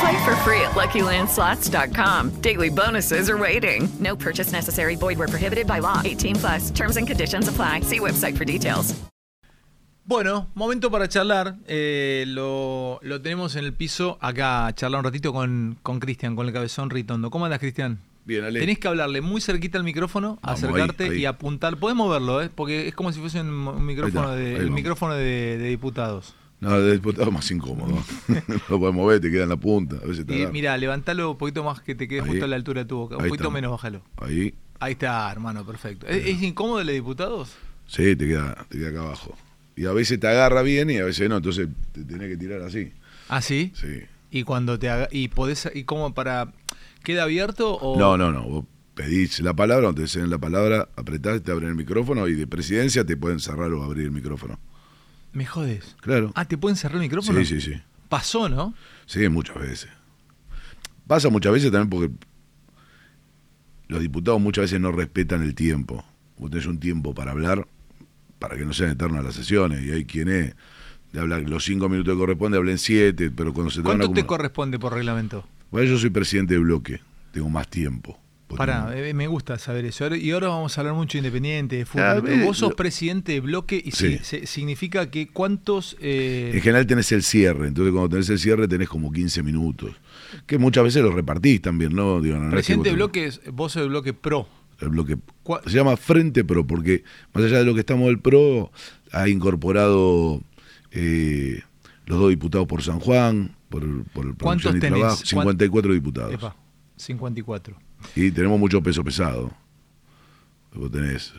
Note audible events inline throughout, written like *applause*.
Play for free at LuckyLandSlots.com. Daily bonuses are waiting. No purchase necessary. Void where prohibited by law. 18 plus. Terms and conditions apply. See website for details. Bueno, momento para charlar. Eh, lo, lo tenemos en el piso acá, charlar un ratito con con Cristian, con el cabezón Ritondo. ¿Cómo andas, Cristian? Bien, Ale. Tenés que hablarle muy cerquita al micrófono, Vamos, acercarte ahí, ahí. y apuntar. Podés moverlo, ¿eh? porque es como si fuese un, micrófono, está, de, el vamos. micrófono de, de diputados. No, de diputado más incómodo. *laughs* no puedes mover, te queda en la punta. A veces Y mira, levantalo un poquito más que te quede Ahí. justo a la altura de tu boca. Un poquito está. menos, bájalo. Ahí, Ahí está, hermano, perfecto. ¿Es, es incómodo el de diputados? sí, te queda, te queda acá abajo. Y a veces te agarra bien y a veces no, entonces te tenés que tirar así. ¿Ah, sí? Sí. Y cuando te haga, y podés, y cómo para, ¿queda abierto o? No, no, no. Vos pedís la palabra, cuando te den la palabra, apretás, te abren el micrófono y de presidencia te pueden cerrar o abrir el micrófono. Me jodes. Claro. Ah, ¿te pueden cerrar el micrófono? Sí, sí, sí. Pasó, ¿no? Sí, muchas veces. Pasa muchas veces también porque los diputados muchas veces no respetan el tiempo. Vos tenés un tiempo para hablar, para que no sean eternas las sesiones. Y hay quien es de hablar los cinco minutos que corresponde, hablen siete, pero cuando se te van ¿Cuánto te corresponde por reglamento? Bueno, yo soy presidente de bloque, tengo más tiempo. Pará, eh, me gusta saber eso. Y ahora vamos a hablar mucho de Independiente, de fútbol. Eh, vos sos lo- presidente de bloque y Sí. si- significa que cuántos... eh, En general tenés el cierre, entonces cuando tenés el cierre tenés como 15 minutos. Que muchas veces lo repartís también, ¿no? Digo, no es que presidente de bloque, vos sos el bloque pro. el bloque ¿Cuál- se llama Frente Pro porque más allá de lo que estamos del Pro ha incorporado eh, los dos diputados por San Juan por, por ¿Cuántos producción y tenés? trabajo ¿Cuán- 54 diputados Epa, 54. Y tenemos mucho peso pesado vos tenés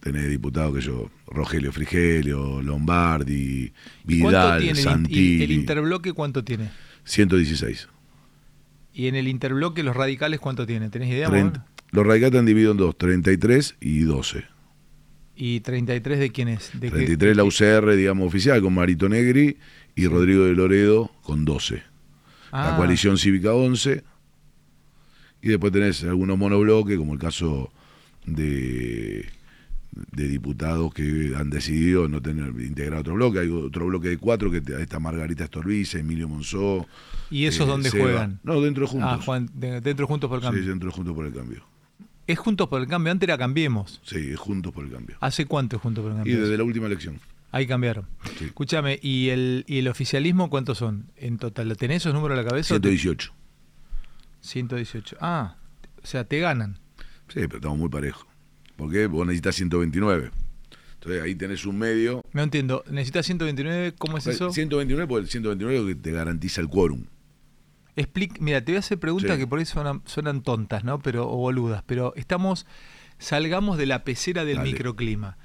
tenés diputados que yo Rogelio Frigelio ¿Y Lombardi Vidal tiene Santilli el interbloque cuánto tiene? 116 Y en el interbloque los radicales cuánto tienen? ¿Tenés idea? más o 30. menos? los radicales están divididos en dos 33 y 12 ¿Y 33 de quién es? ¿De qué- 33 la UCR, digamos, oficial, con Marito Negri y Rodrigo de Loredo con 12. La Ah, coalición cívica 11. Y después tenés algunos monobloques, como el caso de, de diputados que han decidido no tener integrar otro bloque. Hay otro bloque de cuatro que te- está Margarita Estorbiza, Emilio Monzó. ¿Y esos eh, dónde Seba. juegan? No, dentro de Juntos. Ah, Juan, de- dentro Juntos por el Sí, Cambio. dentro de Juntos por el Cambio. Es Juntos por el Cambio, antes era Cambiemos. Sí, es Juntos por el Cambio. ¿Hace cuánto es Juntos por el Y Cambio? desde la última elección. Ahí cambiaron. Sí. Escúchame, ¿y el, ¿y el oficialismo cuántos son en total? ¿Lo ¿Tenés esos números a la cabeza? o te- 118. 118. Ah, o sea, te ganan. Sí, pero estamos muy parejos. Porque vos necesitas 129. Entonces ahí tenés un medio. No entiendo. ¿Necesitas 129? ¿Cómo es eso? 129, porque el 129 es lo que te garantiza el quórum. Explic- Mira, te voy a hacer preguntas Sí. que por ahí suenan, suenan tontas, ¿no? Pero, o boludas, pero estamos, salgamos de la pecera del Dale. microclima.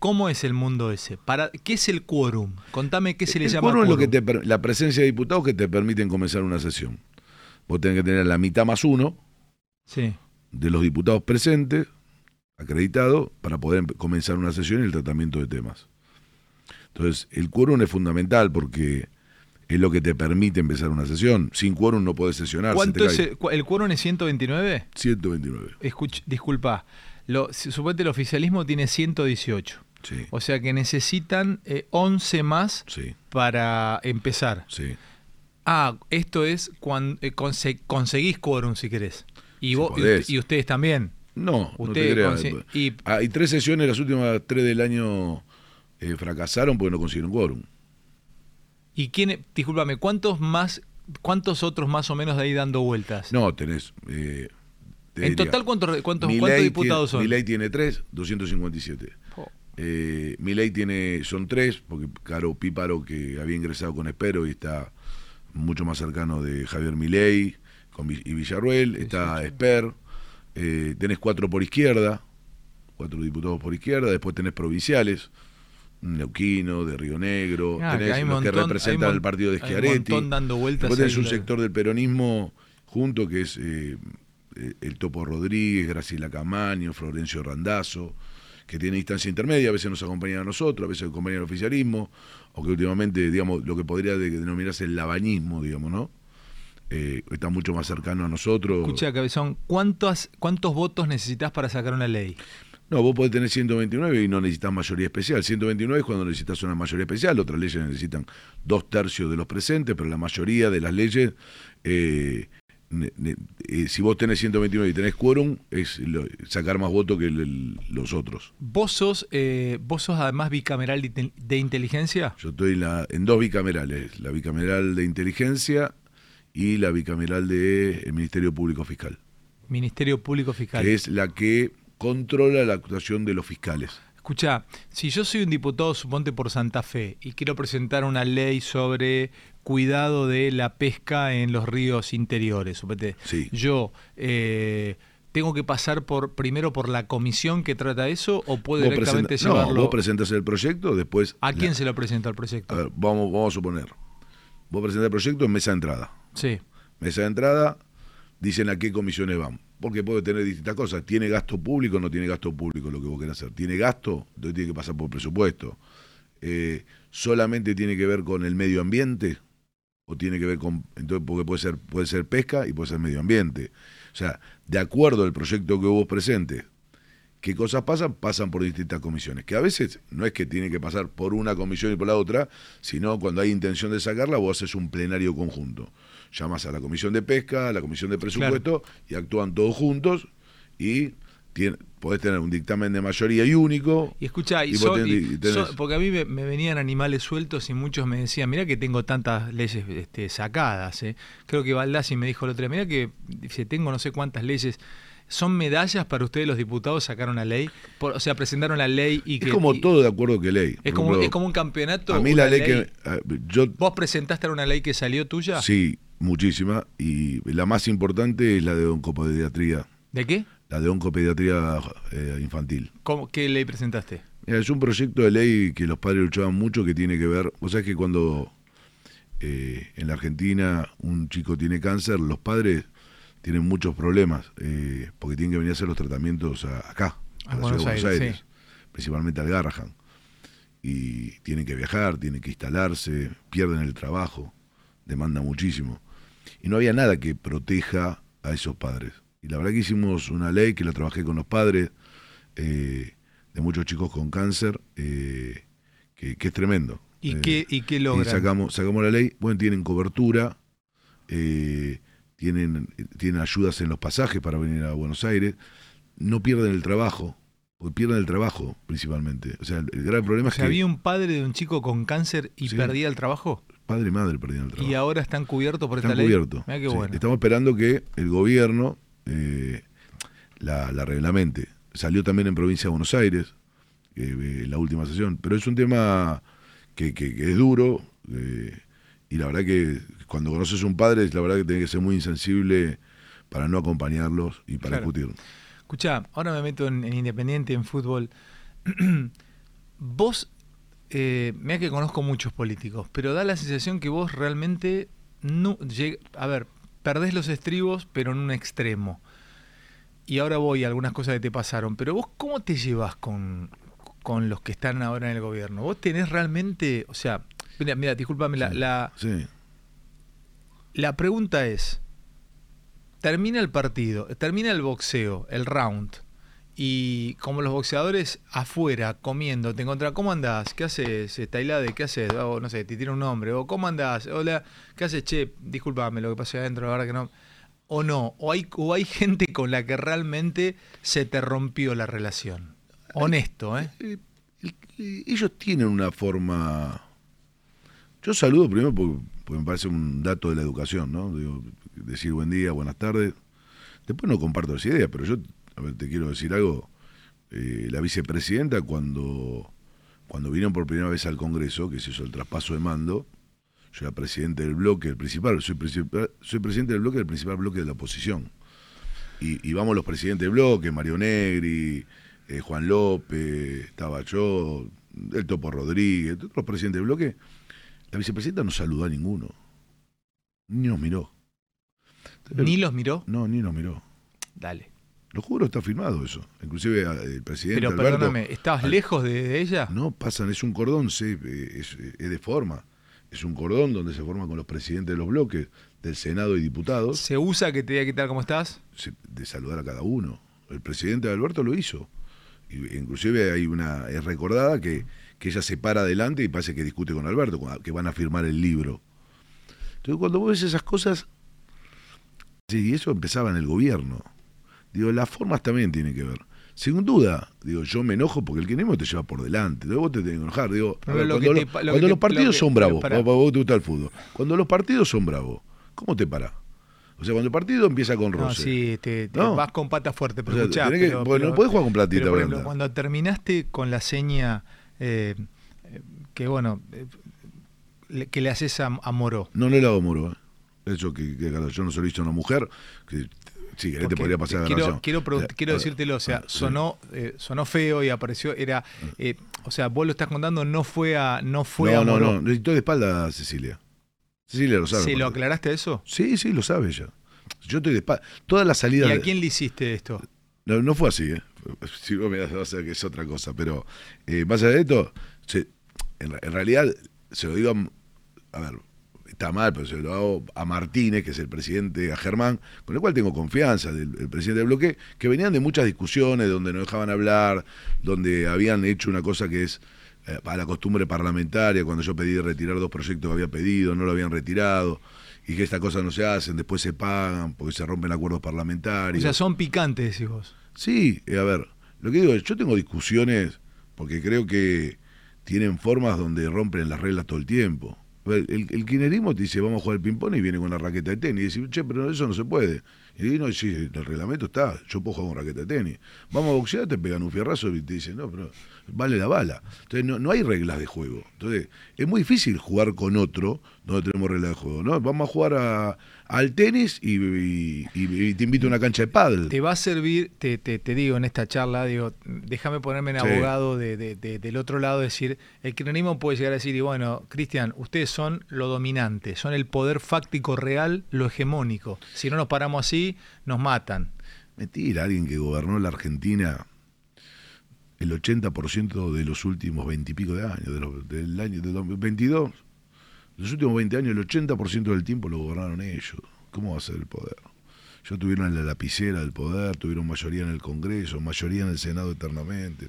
¿Cómo es el mundo ese? Para, ¿Qué es el quórum? Contame qué se le llama quórum es lo que quórum. te la presencia de diputados que te permiten comenzar una sesión. Vos tenés que tener la mitad más uno Sí. de los diputados presentes, acreditados, para poder comenzar una sesión y el tratamiento de temas. Entonces, el quórum es fundamental porque es lo que te permite empezar una sesión. Sin quórum no podés sesionar. se ¿Cuánto te es el, el quórum es 129? 129. Escuch, disculpa, lo, suponete el oficialismo tiene 118. Sí, O sea que necesitan eh, 11 más sí, para empezar. sí. Ah, esto es cuando conseguís quórum si querés. Y, Si vos, y, ustedes también. No, no Usted te creas. consi- y- Hay tres sesiones, las últimas tres del año eh, fracasaron porque no consiguieron quórum. ¿Y quién, discúlpame, cuántos más, cuántos otros más o menos de ahí dando vueltas? No, tenés. eh, te en diría, total, ¿cuántos, diputados tiene, son? Mi ley tiene tres, 257. Oh, Eh, Milei tiene, son tres, porque Caro Píparo, que había ingresado con Espero y está mucho más cercano de Javier Milei con, y Villarruel, está Esper, eh, tenés cuatro por izquierda, cuatro diputados por izquierda, después tenés provinciales, Neuquino, de Río Negro, Ah, que tenés hay los montón- que representan al partido de Schiaretti. dando vueltas Después tenés un claro. sector del peronismo junto que es eh, eh, el Topo Rodríguez, Graciela Camaño, Florencio Randazzo, que tiene distancia intermedia, a veces nos acompañan a nosotros, a veces acompañan al oficialismo, o que últimamente, digamos, lo que podría de- denominarse el labañismo, digamos, ¿no? Eh, está mucho más cercano a nosotros. Escucha, Cabezón, ¿cuántos, ¿cuántos votos necesitas para sacar una ley? No, vos podés tener 129 y no necesitas mayoría especial. 129 es cuando necesitas una mayoría especial. Otras leyes necesitan dos tercios de los presentes, pero la mayoría de las leyes, eh, eh, si vos tenés 129 y tenés quórum, es lo- sacar más votos que el- el- los otros. ¿Vos sos, eh, ¿Vos sos además bicameral de, intel- de inteligencia? Yo estoy en, la- en dos bicamerales, la bicameral de inteligencia y la bicameral del Ministerio Público Fiscal, Ministerio Público Fiscal. que es la que controla la actuación de los fiscales. Escucha, si yo soy un diputado, suponte por Santa Fe, y quiero presentar una ley sobre cuidado de la pesca en los ríos interiores, Sí. yo eh, tengo que pasar por primero por la comisión que trata eso o puedo directamente presenta- no, vos presentas el proyecto, después... ¿A la- quién se lo presenta el proyecto? A ver, vamos, vamos a suponer. Vos presentás el proyecto en mesa de entrada. Sí. Mesa de entrada, dicen a qué comisiones van. Porque puede tener distintas cosas. ¿Tiene gasto público o no tiene gasto público lo que vos querés hacer? ¿Tiene gasto? Entonces tiene que pasar por presupuesto. Eh, ¿Solamente tiene que ver con el medio ambiente? ¿O tiene que ver con.? Entonces, porque puede ser, puede ser pesca y puede ser medio ambiente. O sea, de acuerdo al proyecto que vos presentes, ¿qué cosas pasan? Pasan por distintas comisiones. Que a veces no es que tiene que pasar por una comisión y por la otra, sino cuando hay intención de sacarla, vos haces un plenario conjunto. Llamas a la comisión de pesca, a la comisión de presupuesto y actúan todos juntos y tiene- podés tener un dictamen de mayoría y único. Y escucha, y porque a mí me, me venían animales sueltos y muchos me decían, mira que tengo tantas leyes este, sacadas. ¿eh". Creo que Baldassi me dijo el otro día, mira que dice, tengo no sé cuántas leyes. ¿Son medallas para ustedes los diputados sacar una ley? Por- o sea, presentaron la ley y que... es como y- todo de acuerdo que ley. Es como, ejemplo, es como un campeonato. A mí la ley, que. a- Yo ¿Vos presentaste una ley que salió tuya? Sí, muchísima. Y la más importante es la de oncopediatría. ¿De qué? La de oncopediatría eh, infantil. ¿Cómo- ¿Qué ley presentaste? Mira, es un proyecto de ley que los padres luchaban mucho que tiene que ver. Vos sabés que cuando eh, en la Argentina un chico tiene cáncer, los padres tienen muchos problemas eh, porque tienen que venir a hacer los tratamientos a- acá, A a, la ciudad de Buenos Aires, Aires, sí. principalmente al Garrahan. Y tienen que viajar, tienen que instalarse, pierden el trabajo, demanda muchísimo. Y no había nada que proteja a esos padres. Y la verdad que hicimos una ley que la trabajé con los padres eh, de muchos chicos con cáncer, eh, que, que es tremendo. ¿Y, Eh, qué, ¿Y qué y logran? sacamos, sacamos la ley, bueno, tienen cobertura, tienen, tienen ayudas en los pasajes para venir a Buenos Aires, no pierden el trabajo, porque pierden el trabajo principalmente. O sea, el, el gran problema O es que había un padre de un chico con cáncer y Sí. perdía el trabajo. padre y madre perdían el trabajo. Y ahora están cubiertos por Están esta ley. cubiertos. Mirá qué sí. bueno. Estamos esperando que el gobierno eh, la, la reglamente. Salió también en provincia de Buenos Aires, eh, la última sesión, pero es un tema que, que- que es duro eh, y la verdad que cuando conoces un padre, la verdad que tenés que ser muy insensible para no acompañarlos y para Claro. discutir. Escuchá, ahora me meto en, en Independiente, en fútbol. *clears throat* vos, eh, mira que conozco muchos políticos, pero da la sensación que vos realmente no lleg- a ver, perdés los estribos, pero en un extremo. Y ahora voy a algunas cosas que te pasaron, pero vos cómo te llevas con, con los que están ahora en el gobierno? Vos tenés realmente, o sea, mira, mira discúlpame, la, la, Sí. la pregunta es, termina el partido, termina el boxeo, el round, y como los boxeadores afuera comiendo, te encuentran, ¿cómo andás? ¿Qué haces, eh, Tailade? ¿Qué haces? O no sé, te tira un nombre. O ¿cómo andás? Hola, ¿qué haces? Che, discúlpame lo que ahí adentro, la verdad que no. O no, o hay, o hay gente con la que realmente se te rompió la relación. Honesto, ¿eh? Eh, eh, ellos tienen una forma. Yo saludo primero porque, porque me parece un dato de la educación, ¿no? Digo, decir buen día, buenas tardes. Después no comparto esa idea, pero yo a ver, te quiero decir algo. eh, la vicepresidenta cuando, cuando vinieron por primera vez al Congreso, que se hizo el traspaso de mando, yo era presidente del bloque, el principal, soy, soy presidente del bloque, del principal bloque de la oposición. Y, y vamos los presidentes del bloque, Mario Negri, eh, Juan López, estaba yo, el Topo Rodríguez, todos los presidentes del bloque. La vicepresidenta no saludó a ninguno. Ni nos miró. ¿Ni los miró? No, ni nos miró. Dale. Lo juro, está firmado eso. Inclusive eh, el presidente Pero Alberto- perdóname, ¿estabas al- lejos de, de ella? No, pasan, es un cordón, sí, eh, es, es de forma. Es un cordón donde se forma con los presidentes de los bloques, del Senado y diputados, ¿Se usa que te diga qué tal cómo estás? de saludar a cada uno. El presidente Alberto lo hizo. Y, inclusive hay una, es recordada que, que ella se para adelante y parece que discute con Alberto, que van a firmar el libro. Entonces cuando vos ves esas cosas, sí, y eso empezaba en el gobierno. Digo, las formas también tienen que ver. Sin duda, digo, yo me enojo porque el kirchnerismo te lleva por delante. Vos te tenés que enojar. Digo, Pero a ver, lo cuando, que lo- te pa- lo cuando que los partidos que- son bravos, pará. vos, te gusta el fútbol. Cuando los partidos son bravos, ¿cómo te parás? O sea, cuando el partido empieza con No, roce. sí, te, te No. vas con pata fuerte, pero O sea, escuchá, que- pero- no podés jugar con platita pero, por ejemplo, cuando terminaste con la seña eh, que bueno, eh, que le haces a, a Moró. No, no le hago muro. ¿eh? Eso que, que claro, yo no se lo hice a una mujer, que querés te Porque podría pasar a quiero, grabación. quiero, pregun- Eh, quiero eh, decírtelo, o sea, sí. sonó, eh, sonó feo y apareció, era, eh, o sea, vos lo estás contando, no fue a, no fue no, a no, no, necesito de espalda a Cecilia. Cecilia lo sabe. ¿Se lo aclaraste a eso? Sí, sí, lo sabe ella. Yo estoy de espalda. Todas las ¿Y salidas. a de- quién le hiciste esto? No, no fue así, ¿eh? *laughs* Si vos me das, a ver que es otra cosa. Pero eh, más allá de esto, se- en, en realidad se lo digo a, a ver, está mal, pero se lo hago a Martínez, que es el presidente, a Germán, con el cual tengo confianza, del el presidente del bloque, que venían de muchas discusiones donde no dejaban hablar, donde habían hecho una cosa que es eh, a la costumbre parlamentaria, cuando yo pedí retirar dos proyectos que había pedido, no lo habían retirado, y que estas cosas no se hacen, después se pagan, porque se rompen acuerdos O parlamentarios. sea, son picantes, decís vos. Sí, eh, a ver, lo que digo es, yo tengo discusiones porque creo que tienen formas donde rompen las reglas todo el tiempo. El, el kirchnerismo te dice, vamos a jugar al ping-pong y viene con la raqueta de tenis. Y dice, che, pero eso no se puede. Y digo, no, sí, el reglamento está, yo puedo jugar con raqueta de tenis. Vamos a boxear, te pegan un fierrazo y te dicen, no, pero vale la bala. Entonces, no, no hay reglas de juego. Entonces, es muy difícil jugar con otro donde tenemos reglas de juego, ¿no? Vamos a jugar a- al tenis y, y- y- y te invito a una cancha de pádel. Te va a servir, te, te, te digo en esta charla, digo, déjame ponerme en Sí. abogado de, de- de- del otro lado, decir, el kirchnerismo puede llegar a decir, y bueno, Cristian, ustedes son lo dominante, son el poder fáctico real, lo hegemónico. Si no nos paramos así, nos matan. Mentira, alguien que gobernó la Argentina el 80% de los últimos 20 y pico de años, de los- del año de 2022, los últimos 20 años, el 80% del tiempo lo gobernaron ellos. ¿Cómo va a ser el poder? Ellos tuvieron la lapicera del poder, tuvieron mayoría en el Congreso, mayoría en el Senado eternamente.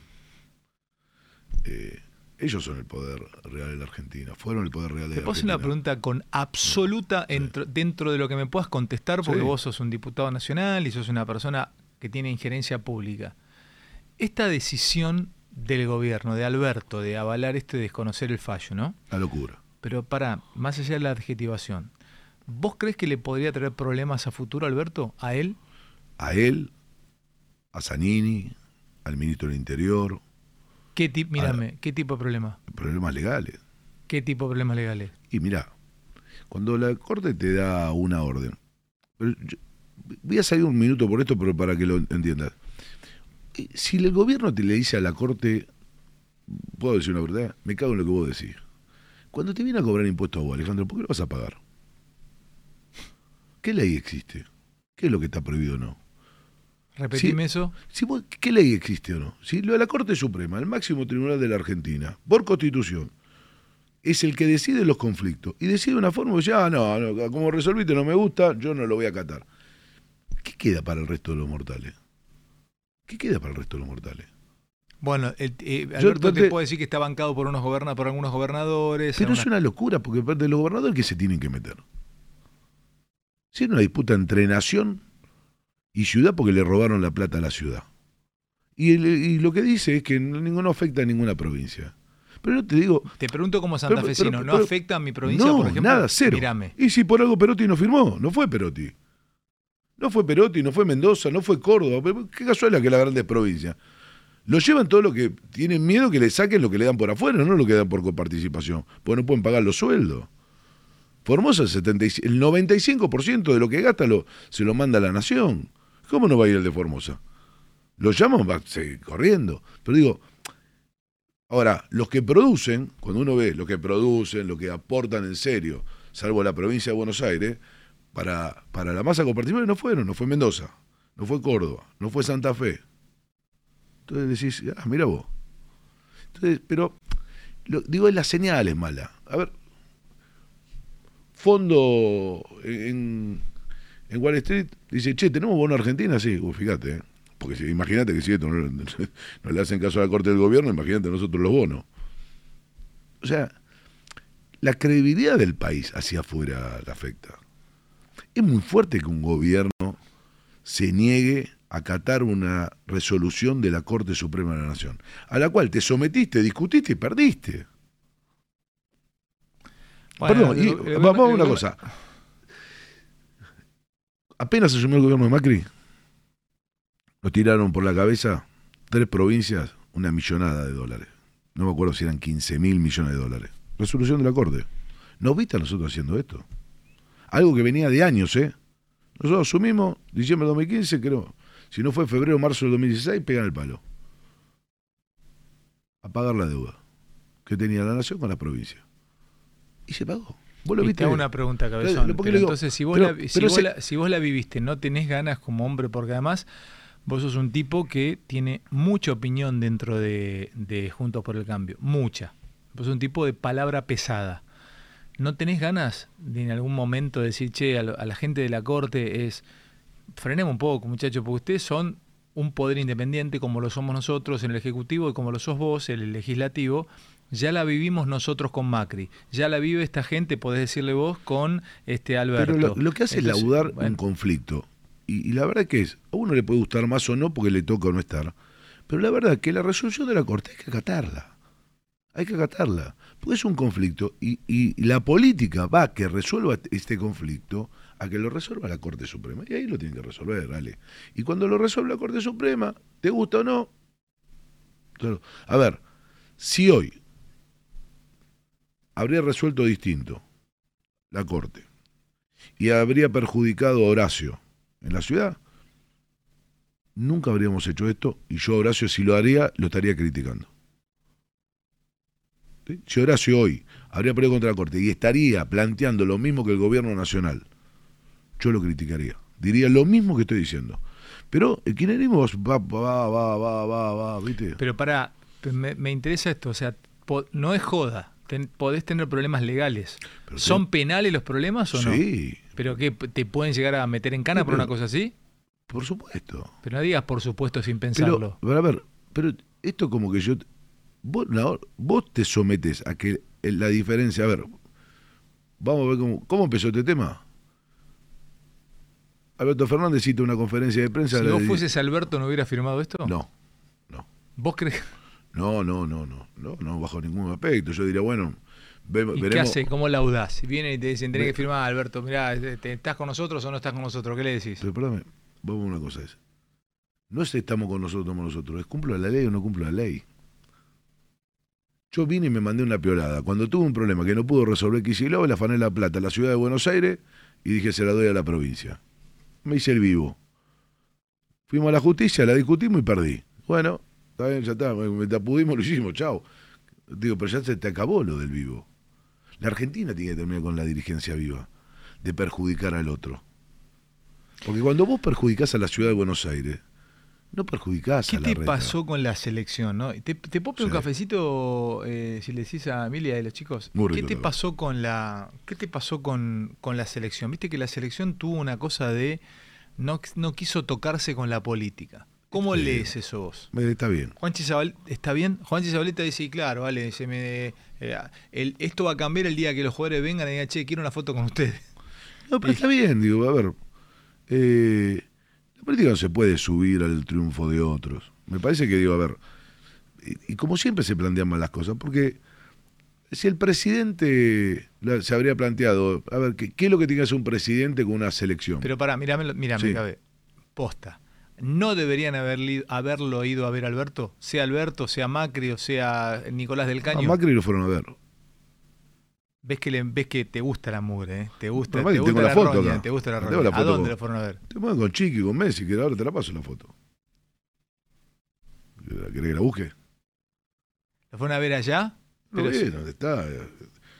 Eh, ellos son el poder real de la Argentina, fueron el poder real de Te la puedo hacer una Argentina. pregunta con absoluta entro- dentro de lo que me puedas contestar, porque Sí. vos sos un diputado nacional y sos una persona que tiene injerencia pública. Esta decisión del gobierno, de Alberto, de avalar este desconocer el fallo, ¿no? Una locura. Pero para, más allá de la adjetivación, ¿vos crees que le podría traer problemas a futuro, Alberto, a él? A él, a Zanini, al ministro del Interior, ¿Qué, ti- mírame, ¿qué tipo de problema? problemas legales. ¿Qué tipo de problemas legales? Y mira, cuando la Corte te da una orden, pero yo- voy a salir un minuto por esto, pero para que lo entiendas. Si el gobierno te le dice a la Corte, puedo decir una verdad, me cago en lo que vos decís. Cuando te viene a cobrar impuestos a vos, Alejandro, ¿por qué lo vas a pagar? ¿Qué ley existe? ¿Qué es lo que está prohibido o no? Repetime eso. Si vos- ¿Qué ley existe o no? Si lo de la Corte Suprema, el máximo tribunal de la Argentina, por constitución, es el que decide los conflictos y decide una forma que dice, ah, no, no, como resolviste no me gusta, yo no lo voy a acatar. ¿Qué queda para el resto de los mortales? ¿Qué queda para el resto de los mortales? Bueno, el- eh, Alberto no te te- puedo decir que está bancado por unos goberna, por algunos gobernadores. Pero es una locura, porque de los gobernadores que se tienen que meter. Si es una disputa entre nación y ciudad porque le robaron la plata a la ciudad. Y, el- y lo que dice es que ninguno afecta a ninguna provincia. Pero yo te digo, Te pregunto como Pero- santafesino, pero- ¿no pero- afecta a mi provincia, no, por ejemplo? nada, cero. Mírame. Y si por algo Perotti no firmó, no fue Perotti. No fue Perotti, no fue Mendoza, no fue Córdoba. Qué casualidad que las grandes provincias. Lo llevan todo lo que tienen miedo que le saquen lo que le dan por afuera, no lo que dan por coparticipación, porque no pueden pagar los sueldos. Formosa el, 75, el 95% de lo que gasta lo, se lo manda a la nación. ¿Cómo no va a ir el de Formosa? Lo llaman, va a seguir corriendo. Pero digo, ahora, los que producen, cuando uno ve lo que producen, lo que aportan en serio, salvo la provincia de Buenos Aires, para, para la masa compartida no fueron, no fue Mendoza, no fue Córdoba, no fue Santa Fe. Entonces decís, ah, mira vos. Entonces, pero, digo, la señal es mala. A ver, fondo en, en Wall Street dice, che, ¿tenemos bono Argentina? Sí, fíjate, ¿eh? porque imagínate que si esto no, no, le hacen caso a la Corte del Gobierno, imagínate nosotros los bonos. O sea, la credibilidad del país hacia afuera la afecta. Es muy fuerte que un gobierno se niegue acatar una resolución de la Corte Suprema de la Nación, a la cual te sometiste, discutiste y perdiste. Bueno, Perdón, y, el, vamos a una cosa. Apenas asumió el gobierno de Macri, nos tiraron por la cabeza tres provincias una millonada de dólares. No me acuerdo si eran 15 mil millones de dólares. Resolución de la Corte. ¿Nos viste a nosotros haciendo esto? Algo que venía de años, ¿eh? Nosotros asumimos, diciembre de 2015, creo, si no fue febrero o marzo del 2016, pegan el palo. A pagar la deuda que tenía la nación con la provincia. Y se pagó. ¿Vos lo viste? una pregunta, Cabezón. entonces, si, vos, la, si, vos la, viviste, no tenés ganas como hombre, porque además vos sos un tipo que tiene mucha opinión dentro de, de Juntos por el Cambio. Mucha. Vos sos un tipo de palabra pesada. ¿No tenés ganas de en algún momento decir, che, a, la gente de la corte es, frenemos un poco, muchachos, porque ustedes son un poder independiente como lo somos nosotros en el Ejecutivo y como lo sos vos, en el Legislativo, ya la vivimos nosotros con Macri, ya la vive esta gente, podés decirle vos, con este Alberto. Pero lo, que hace es laudar un conflicto. Y, y, la verdad que es, a uno le puede gustar más o no porque le toca o no estar, pero la verdad que la resolución de la Corte hay que acatarla. Hay que acatarla, porque es un conflicto y, y, la política va a que resuelva este conflicto a que lo resuelva la Corte Suprema. Y ahí lo tiene que resolver, dale. Y cuando lo resuelve la Corte Suprema, ¿te gusta o no? A ver, si hoy habría resuelto distinto la Corte y habría perjudicado a Horacio en la ciudad, nunca habríamos hecho esto y yo, Horacio, si lo haría, lo estaría criticando. Si Horacio hoy habría peleado contra la Corte y estaría planteando lo mismo que el gobierno nacional, yo lo criticaría. Diría lo mismo que estoy diciendo. Pero el kirchnerismo va, va, va, va, va, va, ¿viste? Pero para, me, interesa esto, o sea, no es joda, podés tener problemas legales. ¿Son penales los problemas o no? Sí. ¿Pero qué, te pueden llegar a meter en cana por una cosa así? Por supuesto. Pero no digas por supuesto sin pensarlo. Pero, a ver, pero esto como que yo Vos, te sometes a que la diferencia, a ver, vamos a ver cómo, cómo empezó este tema. Alberto Fernández cita una conferencia de prensa. Si vos fueses Alberto, ¿no hubiera firmado esto? No, no. ¿Vos crees? No, no, no, no, no, no, bajo ningún aspecto. Yo diría, bueno, ¿Y qué hace? ¿Cómo laudás? Si viene y te dicen, tenés que firmar, Alberto, mirá, ¿estás con nosotros o no estás con nosotros? ¿Qué le decís? Pero perdóname, vamos a una cosa. Es, no es si estamos con nosotros o estamos nosotros, es cumplo la ley o no cumplo la ley. Yo vine y me mandé una piolada. Cuando tuve un problema que no pudo resolver Kicillof, le afané la plata a la ciudad de Buenos Aires y dije se la doy a la provincia. Me hice el vivo. Fuimos a la justicia, la discutimos y perdí. Bueno, está bien, ya está, me tapudimos, lo hicimos, chao. Digo, pero ya se te acabó lo del vivo. La Argentina tiene que terminar con la dirigencia viva, de perjudicar al otro. Porque cuando vos perjudicás a la ciudad de Buenos Aires, no perjudicás ¿Qué a la te pasó con la selección? ¿no? ¿Te, te puedo un cafecito eh, si le decís a Emilia y los chicos? ¿Qué te pasó con la qué te pasó con, con, la selección? Viste que la selección tuvo una cosa de no, no quiso tocarse con la política. ¿Cómo lees eso vos? Está bien. Zabal, ¿está bien? Juanchi Zabaleta dice, claro, vale, se me, eh, el, esto va a cambiar el día que los jugadores vengan y digan, che, quiero una foto con ustedes. No, pero está bien, digo, a ver. Eh, la política no se puede subir al triunfo de otros. Me parece que, digo, a ver, y, como siempre se plantean mal las cosas, porque si el presidente se habría planteado, a ver, ¿qué, es lo que tiene que hacer un presidente con una selección? Pero para, mírame, mírame, posta. no deberían haberli- haberlo ido a ver Alberto? Sea Alberto, sea Macri o sea Nicolás del A Caño. Macri lo fueron a ver. ¿Ves, que le- ves que te gusta la mugre, ¿eh? Te gusta, te gusta la la, foto roña, acá. te gusta la roña. la ¿A foto dónde con- lo fueron a ver? Te mueven con Chiqui, con Messi, que ahora te la paso la foto. ¿Querés que la busque? ¿Lo fueron a ver allá? No, bien. ¿dónde está?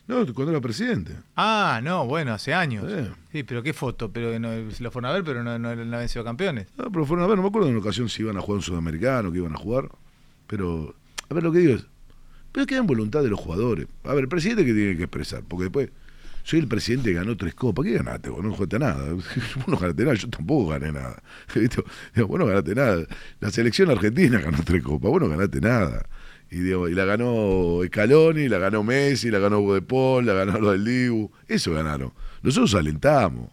No, cuando era presidente. Ah, no, bueno, hace años. Sí, pero qué foto, pero no, se lo fueron a ver, pero no, no, no habían sido campeones. No, pero fueron a ver, no me acuerdo en una ocasión si iban a jugar un sudamericano, que iban a jugar. Pero, a ver, lo que digo es, pero queda en voluntad de los jugadores. A ver, el presidente que tiene que expresar, porque después, soy el presidente que ganó tres copas. ¿Qué ganaste? Vos no jugaste nada. *laughs* Vos no ganaste nada, yo tampoco gané nada. *laughs* Vos no ganaste nada. La selección argentina ganó tres copas, vos no ganaste nada. Y, digo, y la ganó Scaloni, la ganó Messi, la ganó Paul, la ganó lo del Dibu. Eso ganaron. Nosotros alentamos.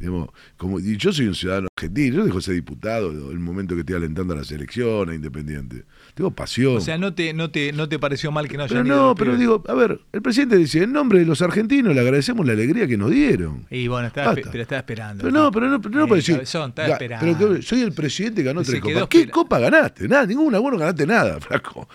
Digamos, como, y yo soy un ciudadano argentino, yo dejo de ser diputado el momento que estoy alentando a la selección, a Independiente. Tengo pasión. O sea, ¿no te, no te, no te pareció mal que no pero hayan ido no, pero pibes? digo, a ver, el presidente dice, en nombre de los argentinos le agradecemos la alegría que nos dieron. Y bueno, estaba, pero estaba esperando. Pero no, pero no, pero no para decir. cabezón, estaba esperando. pero que soy el presidente que ganó Se tres copas. ¿Qué copa ganaste? Nada, ninguna, vos no ganaste nada, *laughs* flaco.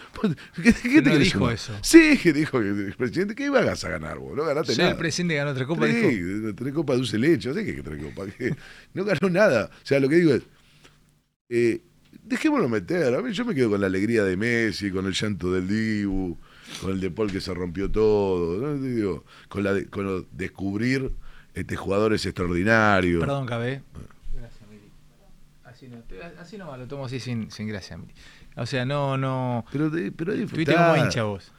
¿Qué, qué Pero no dijo eso. Sí, que dijo que el presidente, ¿qué ibas a ganar vos? No ganaste Soy nada. el presidente que ganó otra copa. Sí, dijo. tres copas dulce leche, no sé qué que No ganó nada. O sea, lo que digo es, eh, dejémoslo meter. A mí yo me quedo con la alegría de Messi, con el llanto del Dibu, con el de Paul que se rompió todo. ¿no? Digo, con, la de- con lo- descubrir este, jugadores extraordinarios. Perdón, Cabé. Gracias, Mili. Así no, así nomás lo tomo así sin, sin gracia, Mili. O sea, no, no. Pero, pero como hincha vos.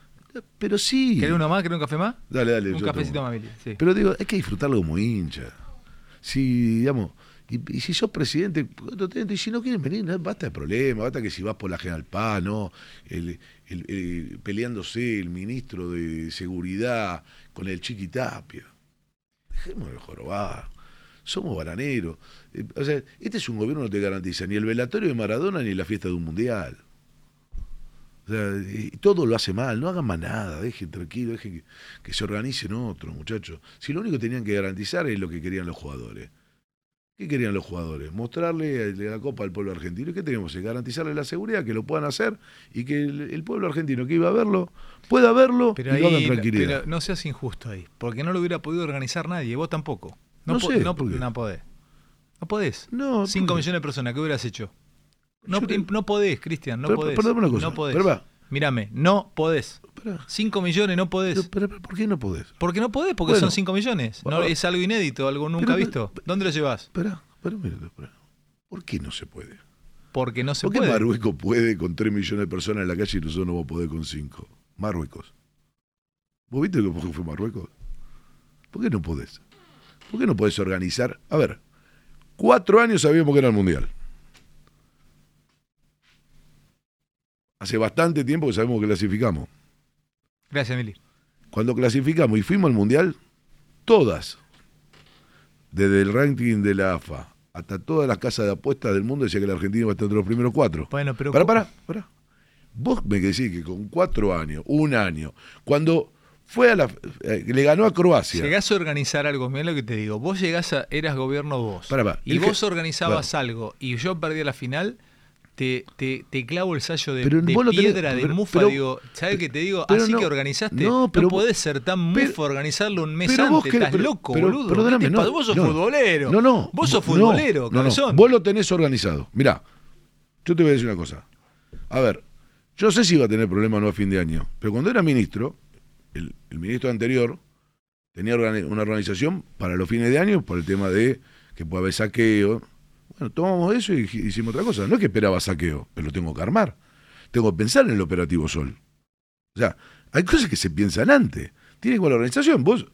Pero sí. ¿Querés uno más? ¿Querés un café más? Dale, dale. Un cafecito tomo. más, Mili. Sí. Pero digo, hay que disfrutarlo como hincha. Si, digamos, y, y si sos presidente, y si no quieren venir, no, basta de problema, basta que si vas por la General Paz, ¿no? El, el- el- peleándose el ministro de Seguridad con el Chiquitapia. Dejemos de jorobar. Somos baraneros. Eh, o sea, este es un gobierno que no te garantiza ni el velatorio de Maradona ni la fiesta de un mundial. O sea, y todo lo hace mal, no hagan más nada, dejen tranquilo, dejen que, que se organicen otros, muchachos. Si lo único que tenían que garantizar es lo que querían los jugadores. ¿Qué querían los jugadores? Mostrarle la copa al pueblo argentino. ¿Y qué teníamos? que Garantizarle la seguridad, que lo puedan hacer y que el, el pueblo argentino que iba a verlo pueda verlo Pero y lo hagan ahí, tranquilidad. pero no seas injusto ahí, porque no lo hubiera podido organizar nadie, vos tampoco. No, No po- sé, no, ¿por qué? no podés. No podés. No, 5 ¿por qué? millones de personas, ¿qué hubieras hecho? No, te- no podés, Cristian, no Pero, podés. una cosa, No podés. pero va. Mírame, no podés. Pará. 5 millones no podés. Pero, pero, ¿Por qué no podés? porque no podés, porque Bueno. son 5 millones. No, es algo inédito, algo nunca visto. ¿Dónde lo llevas? Espera, espera un minuto, espera. ¿Por qué no se puede? Porque no se ¿Por qué puede. Marruecos puede con 3 millones de personas en la calle y nosotros no vamos a poder con 5? Marruecos. ¿Vos viste cómo fue Marruecos? ¿Por qué no podés? ¿Por qué no podés organizar? A ver, cuatro años sabíamos que era el Mundial. Hace bastante tiempo que sabemos que clasificamos. Gracias, Mili. Cuando clasificamos y fuimos al Mundial, todas, desde el ranking de la AFA hasta todas las casas de apuestas del mundo, decía que la Argentina iba a estar entre los primeros cuatro. Bueno, pero Pará, pará, pará. Vos me decís que con cuatro años, un año, cuando fue a la. eh, le ganó a Croacia. Llegás a organizar algo, mira lo que te digo. Vos llegás a, eras gobierno vos. Y vos organizabas algo y yo perdí la final, te, te, te clavo el sallo de, Pero de vos lo tenés- piedra, de mufa, pero- digo, ¿sabes qué te digo? Así no- que organizaste. no, No, pero- podés ser tan mufo organizarlo un mes vos antes, querés- estás loco, boludo. perdóname, ¿Qué te no, vos sos no. futbolero. No, no. Vos sos no, futbolero, no, no. cabezón. Vos lo tenés organizado. Mirá, yo te voy a decir una cosa. A ver, yo sé si iba a tener problemas o no a fin de año, pero cuando era ministro, el, el ministro anterior tenía organi- una organización para los fines de año por el tema de que puede haber saqueo. Bueno, tomamos eso y hi- hicimos otra cosa. No es que esperaba saqueo, pero lo tengo que armar. Tengo que pensar en el operativo Sol. O sea, hay cosas que se piensan antes. Tiene ver la organización. Vos,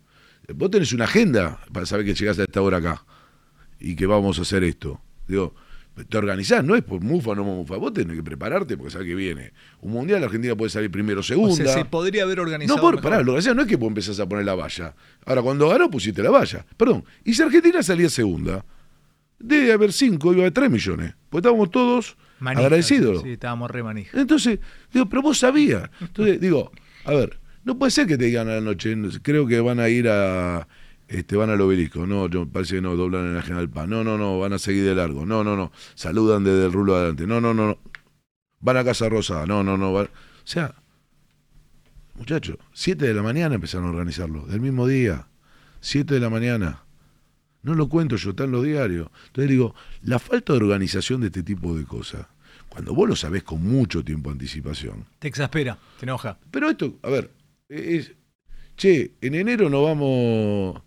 vos tenés una agenda para saber que llegás a esta hora acá y que vamos a hacer esto. Digo, te organizás, no es por mufa o no mufa. Vos tenés que prepararte porque sabés que viene. Un mundial, la Argentina puede salir primero o o segunda. sea, se podría haber organizado. No, por, mejor. pará, lo que hacía no es que vos empezás a poner la valla. Ahora, cuando ganó, pusiste la valla. Perdón. Y si Argentina salía segunda, debe haber cinco, iba a haber tres millones. Porque estábamos todos agradecidos. Sí, estábamos re. Entonces, digo, pero vos sabías. Entonces, digo, a ver, no puede ser que te digan a la noche, creo que van a ir a este, van al obelisco. No, yo parece que no, doblan en la General Paz. No, no, no, van a seguir de largo. No, no, no, saludan desde el rulo adelante. No, no, no, no. Van a Casa Rosada. No, no, no. van- O sea, muchachos, 7 de la mañana empezaron a organizarlo, del mismo día. 7 de la mañana. No lo cuento yo, está en los diarios. Entonces digo, la falta de organización de este tipo de cosas, cuando vos lo sabés con mucho tiempo de anticipación, Te exaspera, te enoja. pero esto, a ver, es, che, en enero nos vamos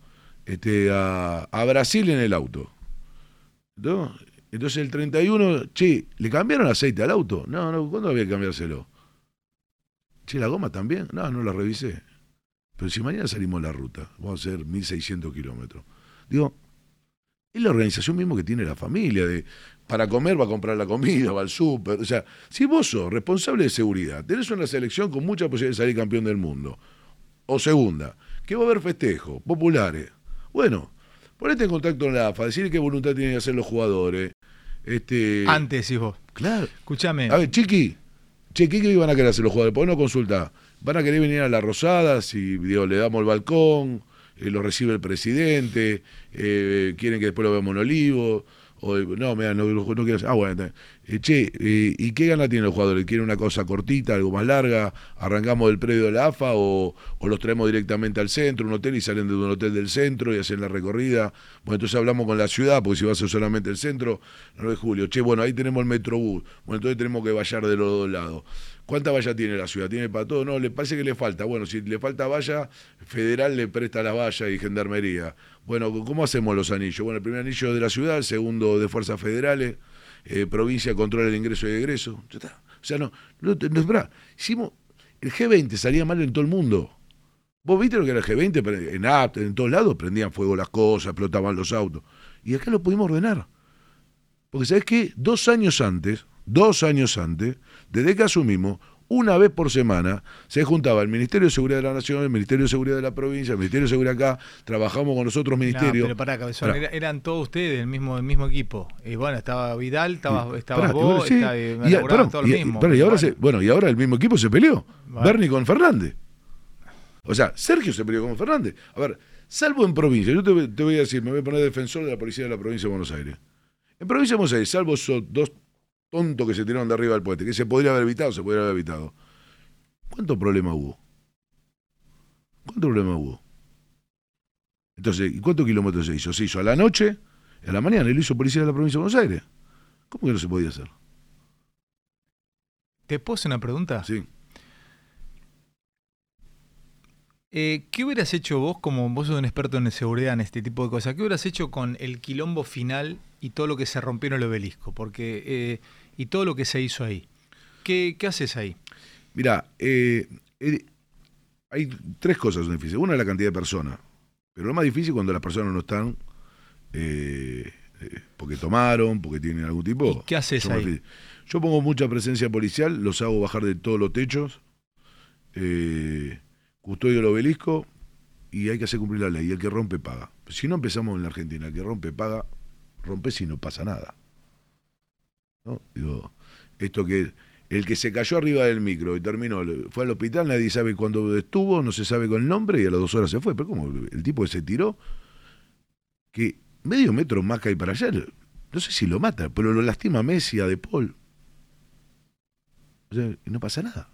este, a, a Brasil en el auto. ¿No? Entonces el 31, che, ¿le cambiaron aceite al auto? No, no, ¿cuándo había que cambiárselo? Che, ¿la goma también? No, no la revisé. Pero si mañana salimos a la ruta, vamos a hacer 1600 kilómetros. Digo, es la organización mismo que tiene la familia, de para comer va a comprar la comida, va al súper. O sea, si vos sos responsable de seguridad, tenés una selección con mucha posibilidad de salir campeón del mundo, o segunda, que va a haber festejos populares. Bueno, ponete en contacto con la AFA, decir qué voluntad tienen que hacer los jugadores. Este, Antes, vos. Claro. Escúchame. A ver, Chiqui, che, ¿qué, van a querer hacer los jugadores? ¿Por qué no consulta? ¿Van a querer venir a la Rosada si digo, le damos el balcón? Eh, lo recibe el presidente, eh, quieren que después lo veamos en Olivo, no, mira, no, no quiero hacer- Ah, bueno. Eh, che, eh, ¿y qué gana tienen los jugadores? ¿Quieren una cosa cortita, algo más larga? ¿Arrancamos del predio de la AFA o, o los traemos directamente al centro, un hotel y salen de un hotel del centro y hacen la recorrida? Bueno, entonces hablamos con la ciudad, porque si va a ser solamente el centro, 9 de julio. Che, bueno, ahí tenemos el Metrobús. Bueno, entonces tenemos que vallar de los dos lados. ¿Cuánta valla tiene la ciudad? ¿Tiene para todo? No, le parece que le falta. Bueno, si le falta valla, Federal le presta la valla y Gendarmería. Bueno, ¿cómo hacemos los anillos? Bueno, el primer anillo de la ciudad, el segundo de Fuerzas Federales, eh, provincia controla el ingreso y egreso. O sea, no, no, no esperá. Hicimos, el G20 salía mal en todo el mundo. Vos viste lo que era el G20, Pero en APT, en todos lados prendían fuego las cosas, explotaban los autos. Y acá lo pudimos ordenar. Porque ¿sabés qué? Dos años antes, dos años antes, desde que asumimos, una vez por semana se juntaba el Ministerio de Seguridad de la Nación, el Ministerio de Seguridad de la provincia, el Ministerio de Seguridad acá, trabajamos con los otros No, ministerios. pero pará, cabezón, Pará. era- eran todos ustedes del mismo, del mismo equipo. Y bueno, estaba Vidal, estaba, Pará, y vos, sí. estaba- Y- perdón, todo el y- mismo. pará, y ahora se- Bueno, y ahora el mismo equipo se peleó. Bernie con Fernández. O sea, Sergio se peleó con Fernández. A ver, salvo en provincia, yo te, voy- te voy a decir, me voy a poner defensor de la policía de la provincia de Buenos Aires. En provincia de Buenos Aires, salvo esos dos tontos que se tiraron de arriba del puente, que se podría haber evitado, se podría haber evitado. ¿Cuánto problema hubo? ¿Cuánto problema hubo? Entonces, ¿y cuántos kilómetros se hizo? Se hizo a la noche, a la mañana, y lo hizo policía de la provincia de Buenos Aires. ¿Cómo que no se podía hacer? ¿Te puedo hacer una pregunta? Sí. Eh, ¿Qué hubieras hecho vos, como vos sos un experto en seguridad en este tipo de cosas, qué hubieras hecho con el quilombo final y todo lo que se rompió en el obelisco? Porque, eh, y todo lo que se hizo ahí. ¿Qué, qué haces ahí? Mira, eh, eh, hay tres cosas difíciles. Una es la cantidad de personas. Pero lo más difícil es cuando las personas no están eh, eh, porque tomaron, porque tienen algún tipo. ¿Y qué haces ahí? Yo pongo mucha presencia policial, los hago bajar de todos los techos, eh, custodio el obelisco y hay que hacer cumplir la ley. Y el que rompe paga. Si no empezamos en la Argentina, el que rompe paga, rompe si no pasa nada. Digo, esto que el que se cayó arriba del micro y terminó, fue al hospital, nadie sabe cuándo estuvo, no se sabe con el nombre y a las dos horas se fue. Pero como el tipo que se tiró, que medio metro más hay para allá, no sé si lo mata, pero lo lastima Messi, a De Paul. O sea, y no pasa nada.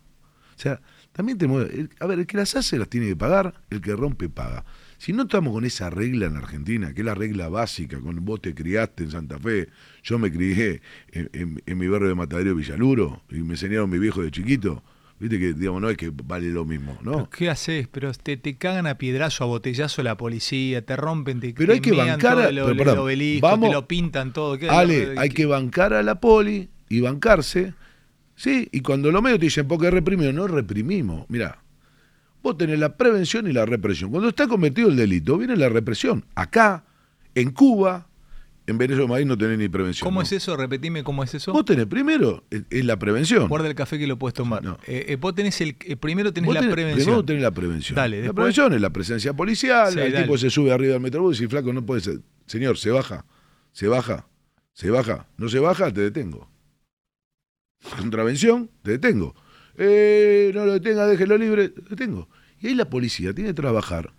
O sea, también tenemos, el- a ver, el que las hace las tiene que pagar, el que rompe paga. Si no estamos con esa regla en Argentina, que es la regla básica, con vos te criaste en Santa Fe, yo me crié en, en- en mi barrio de Matadero Villaluro, y me enseñaron mi viejo de chiquito, viste que, digamos, no es que vale lo mismo, ¿no? ¿Pero ¿Qué haces? Pero te, te cagan a piedrazo, a botellazo la policía, te rompen, te, Pero hay que bancar todo a- el, pero, el obelisco, vamos- te lo pintan todo. ¿Qué- Ale, hay que bancar a la poli y bancarse, ¿sí? Y cuando los medios te dicen, porque reprimió, no reprimimos. Mirá, vos tenés la prevención y la represión. Cuando está cometido el delito, viene la represión. Acá, en Cuba, en Venezuela ahí no tenés ni prevención. ¿Cómo ¿no? es eso? Repetime cómo es eso. Vos tenés primero, es, es la prevención. Guarda el café que lo puedes tomar. No. Eh, eh, vos tenés el, eh, primero tenés Vos la prevención. Primero tenés la prevención. Dale, la después- prevención es la presencia policial, Sí, el dale. tipo se sube arriba del metrobús y flaco, no puede ser. Señor, se baja, se baja, se baja. No se baja, te detengo. Contravención, te detengo. Eh, no lo detenga, déjelo libre, te detengo. Y ahí la policía tiene que trabajar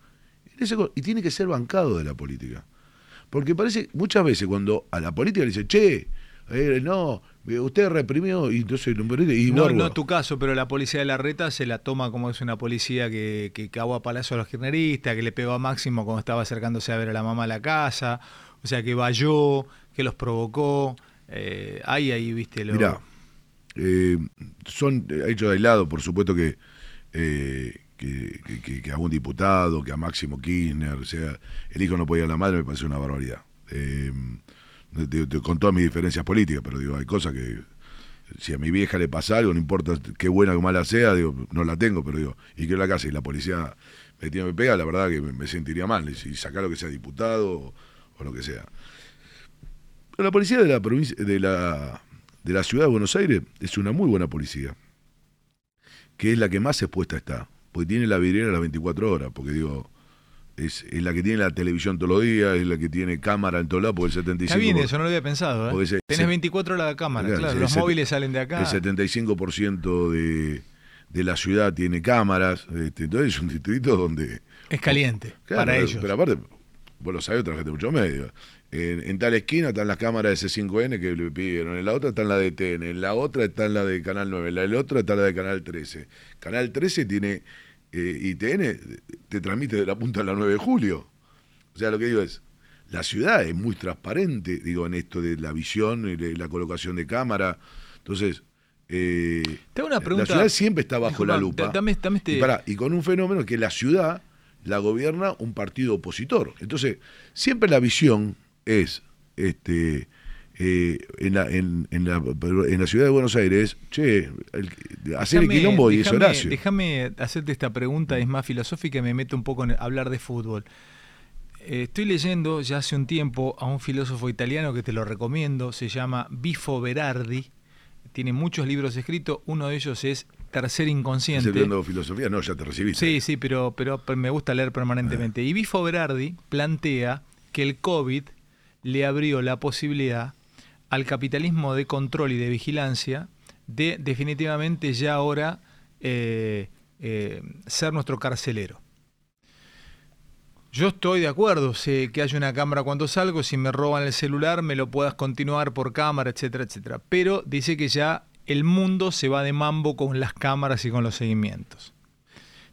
en Ese co- y tiene que ser bancado de la política. Porque parece, muchas veces cuando a la política le dice, che, eh, no, eh, usted reprimió, y entonces lo y No, no es tu caso, pero la policía de la reta se la toma como es una policía que, que cagó a palazo a los kirchneristas, que le pegó a Máximo cuando estaba acercándose a ver a la mamá a la casa, o sea, que valló, que los provocó. Eh, ahí, ahí, viste, lo... Mirá, eh, son hechos aislados, por supuesto que, eh, que, que- que- que a un diputado, que a Máximo Kirchner, o sea, el hijo no podía a la madre, me parece una barbaridad. Eh, con todas mis diferencias políticas, pero digo, hay cosas que si a mi vieja le pasa algo, no importa qué buena o mala sea, digo, no la tengo, pero digo, y que en la casa y la policía me tiene me pega, la verdad que me, sentiría mal, y sacar lo que sea diputado o, o lo que sea. Pero la policía de la provincia, de la, de la ciudad de Buenos Aires es una muy buena policía, que es la que más expuesta está, porque tiene la vidriera a las 24 horas, porque digo, es, es la que tiene la televisión todos los días, es la que tiene cámara en todos lados, porque el 75%. Está bien, eso no lo había pensado. ¿eh? Tenés se- 24 horas de cámara, Claro, claro, el los móviles salen de acá. El 75% de, de la ciudad tiene cámaras, este, entonces es un distrito donde... Es caliente, Claro, para pero- ellos. Pero aparte, vos lo sabés, trabajate mucho medio. En, en tal esquina están las cámaras de C5N que le pidieron, en la otra están la de TN, en la otra está la de Canal 9, en la otra está la de Canal 13. Canal 13 tiene, eh, y TN te transmite de la punta a la 9 de julio. O sea, lo que digo es, la ciudad es muy transparente, digo, en esto de la visión y de la colocación de cámara. Entonces, eh, Te hago una pregunta. la ciudad siempre está bajo la lupa. dame- dame este- y, pará, y con un fenómeno que la ciudad la gobierna un partido opositor. Entonces, siempre la visión es, este, eh, en, la, en, en la, en la ciudad de Buenos Aires, che, el- hacer el quilombo y es Horacio. Déjame hacerte esta pregunta, es más filosófica y me meto un poco en hablar de fútbol. Eh, estoy leyendo ya hace un tiempo a un filósofo italiano que te lo recomiendo, se llama Bifo Berardi, tiene muchos libros escritos, uno de ellos es Tercer ¿Estás Inconsciente. estudiando filosofía? No, ya te recibiste. Sí, sí, pero, pero me gusta leer permanentemente. Y Bifo Berardi plantea que el COVID le abrió la posibilidad al capitalismo de control y de vigilancia de definitivamente ya ahora eh, eh, ser nuestro carcelero. Yo estoy de acuerdo, sé que haya una cámara cuando salgo, si me roban el celular me lo puedas continuar por cámara, etcétera, etcétera. Pero dice que ya el mundo se va de mambo con las cámaras y con los seguimientos.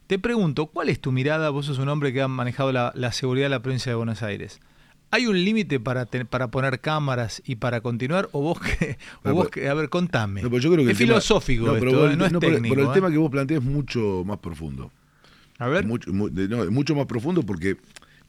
Te pregunto, ¿cuál es tu mirada? Vos sos un hombre que ha manejado la seguridad de la provincia de Buenos Aires. ¿Hay un límite para, te- para poner cámaras y para continuar? ¿O vos que, o vos que- a ver, contame. No, pero yo creo que es tema- filosófico no, pero esto, no es no, pero- técnico. pero el eh. tema que vos planteás es mucho más profundo. A ver, Mucho, mu- de- no, es mucho más profundo porque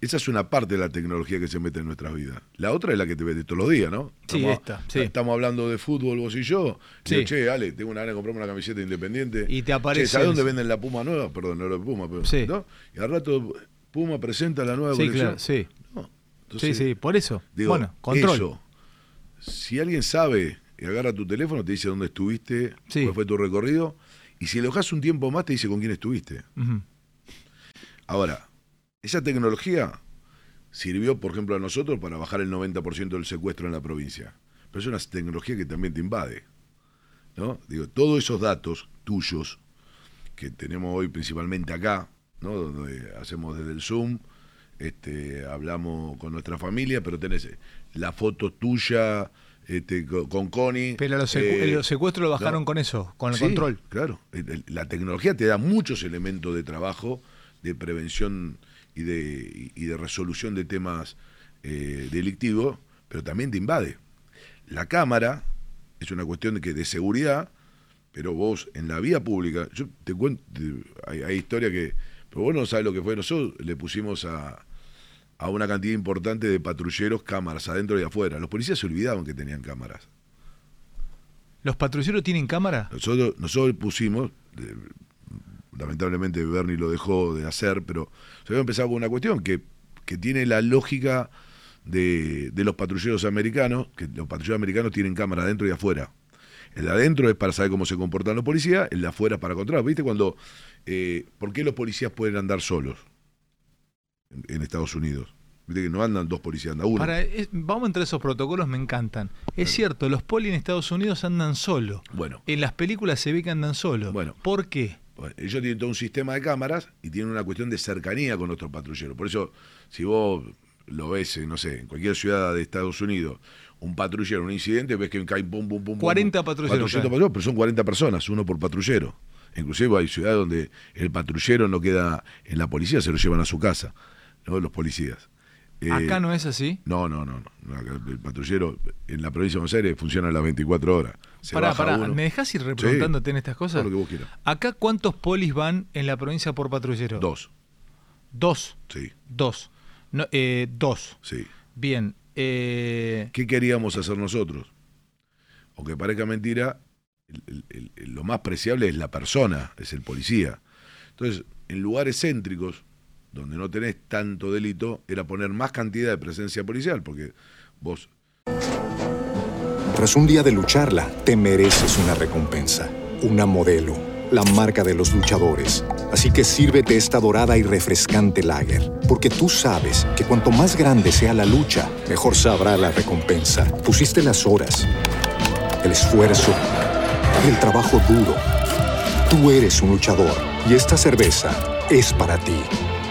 esa es una parte de la tecnología que se mete en nuestras vidas. La otra es la que te ves todos los días, ¿no? Sí, Estamos, esta, sí. Estamos hablando de fútbol vos y yo. Sí. Digo, che, Ale, tengo una gana de comprarme una camiseta independiente. Y te aparece Che, ¿sabes dónde venden la Puma nueva? Perdón, no la Puma, pero. Sí. ¿no? Y al rato Puma presenta la nueva sí, colección. claro, sí. No, sí, entonces, sí, por eso. Digo, bueno, control. eso, si alguien sabe y agarra tu teléfono, te dice dónde estuviste, Sí. cuál fue tu recorrido, y si lo dejas un tiempo más, te dice con quién estuviste. Ahora, esa tecnología sirvió, por ejemplo, a nosotros para bajar el 90% del secuestro en la provincia. Pero es una tecnología que también te invade. ¿no? Digo, todos esos datos tuyos que tenemos hoy principalmente acá, ¿no? donde hacemos desde el Zoom, este, hablamos con nuestra familia, pero tenés eh, la foto tuya este, co- con Connie. Pero los, secu- eh, los secuestros lo bajaron no. con eso, con el Sí, control. Claro, la tecnología te da muchos elementos de trabajo, de prevención y de, y de resolución de temas eh, delictivos, pero también te invade. La cámara es una cuestión de, que, de seguridad, pero vos en la vía pública, yo te cuento, hay, hay historia que, pero vos no sabes lo que fue, nosotros le pusimos a, a una cantidad importante de patrulleros cámaras adentro y afuera. Los policías se olvidaban que tenían cámaras. ¿Los patrulleros tienen cámara? Nosotros, nosotros pusimos, eh, lamentablemente Bernie lo dejó de hacer, pero se había empezado con una cuestión que, que tiene la lógica de, de los patrulleros americanos, que los patrulleros americanos tienen cámara adentro y afuera. El de adentro es para saber cómo se comportan los policías, el de afuera es para controlar. ¿Viste cuando, eh, por qué los policías pueden andar solos en, en Estados Unidos? Viste que no andan dos policías, anda uno. Para, es- vamos entre esos protocolos, me encantan. Es cierto, los poli en Estados Unidos andan solo. Bueno, En las películas se ve que andan solo. Bueno. ¿Por qué? Bueno, ellos tienen todo un sistema de cámaras y tienen una cuestión de cercanía con nuestros patrulleros. Por eso, si vos lo ves, eh, no sé, en cualquier ciudad de Estados Unidos, un patrullero, un incidente, ves que cae pum, pum, pum. pum, 40 pum, patrulleros 400 caen. patrulleros, pero son 40 personas, uno por patrullero. Inclusive hay ciudades donde el patrullero no queda en la policía, se lo llevan a su casa, ¿no? los policías. Eh, Acá no es así. no, no, no, no. El patrullero en la provincia de Buenos Aires funciona a las 24 horas. Se Pará, pará, uno. ¿me dejás ir repreguntándote en estas cosas? Lo que vos quieras. Acá, ¿cuántos polis van en la provincia por patrullero? Dos, Dos. sí, Dos. No, eh, dos. sí. Bien. eh, ¿Qué queríamos hacer nosotros? Aunque parezca mentira, el- el- el- el- lo más preciable es la persona, es el policía. Entonces, en lugares céntricos, donde no tenés tanto delito, era poner más cantidad de presencia policial, porque vos Tras un día de lucharla, te mereces una recompensa, una modelo, la marca de los luchadores. Así que sírvete esta dorada y refrescante lager, porque tú sabes que cuanto más grande sea la lucha, mejor sabrá la recompensa. Pusiste las horas, el esfuerzo, el trabajo duro. Tú eres un luchador y esta cerveza es para ti.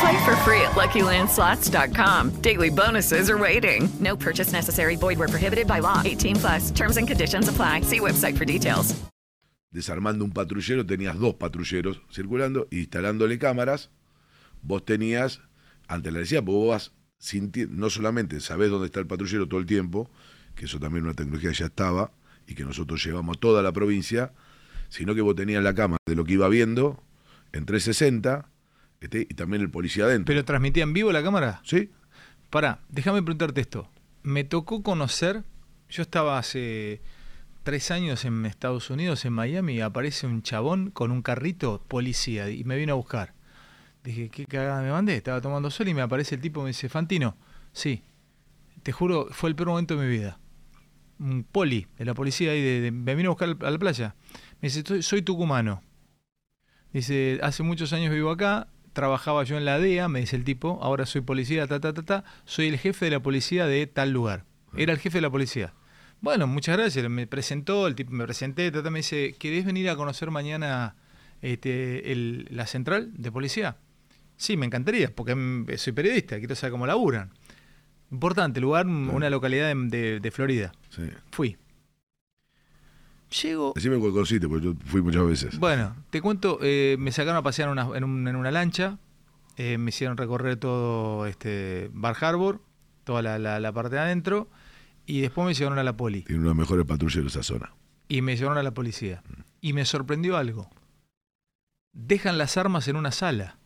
Play for free at LuckyLandSlots.com. Daily bonuses are waiting. No purchase necessary. Void were prohibited by law. 18 plus. Terms and conditions apply. See website for details. desarmando un patrullero, tenías dos patrulleros circulando instalándole cámaras, vos tenías, ante la porque vos vas sinti- no solamente sabés dónde está el patrullero todo el tiempo, que eso también una tecnología que ya estaba y que nosotros llevamos toda la provincia, sino que vos tenías la cámara de lo que iba viendo en 360 y también el policía adentro. ¿Pero transmitía en vivo la cámara? ¿Sí? Pará, déjame preguntarte esto. Me tocó conocer, yo estaba hace tres años en Estados Unidos, en Miami, y aparece un chabón con un carrito policía y me vino a buscar. Dije, ¿qué cagada me mandé? Estaba tomando sol y me aparece el tipo y me dice, Fantino, sí, te juro, fue el peor momento de mi vida. Un poli de la policía ahí, de, de- me vino a buscar a la playa. Me dice, "Soy- soy tucumano. Dice, hace muchos años vivo acá, trabajaba yo en la DEA, me dice el tipo, ahora soy policía, ta, ta, ta, ta, soy el jefe de la policía de tal lugar. Era el jefe de la policía. Bueno, muchas gracias, me presentó, el tipo me presenté, ta, ta, me dice, ¿querés venir a conocer mañana este, el- la central de policía? Sí, me encantaría, porque mm, soy periodista, quiero saber cómo laburan. Importante, lugar, una localidad de, de- de Florida. sí. Fui. Llego, Decime cuál conociste, porque yo fui muchas veces. bueno, te cuento, eh, me sacaron a pasear en una, en un- en una lancha, eh, me hicieron recorrer todo este Bar Harbor, toda la, la- la parte de adentro, y después me llevaron a la poli. Tiene de los mejores patrulleros esa zona. Y me llevaron a la policía. Y me sorprendió algo. Dejan las armas en una sala.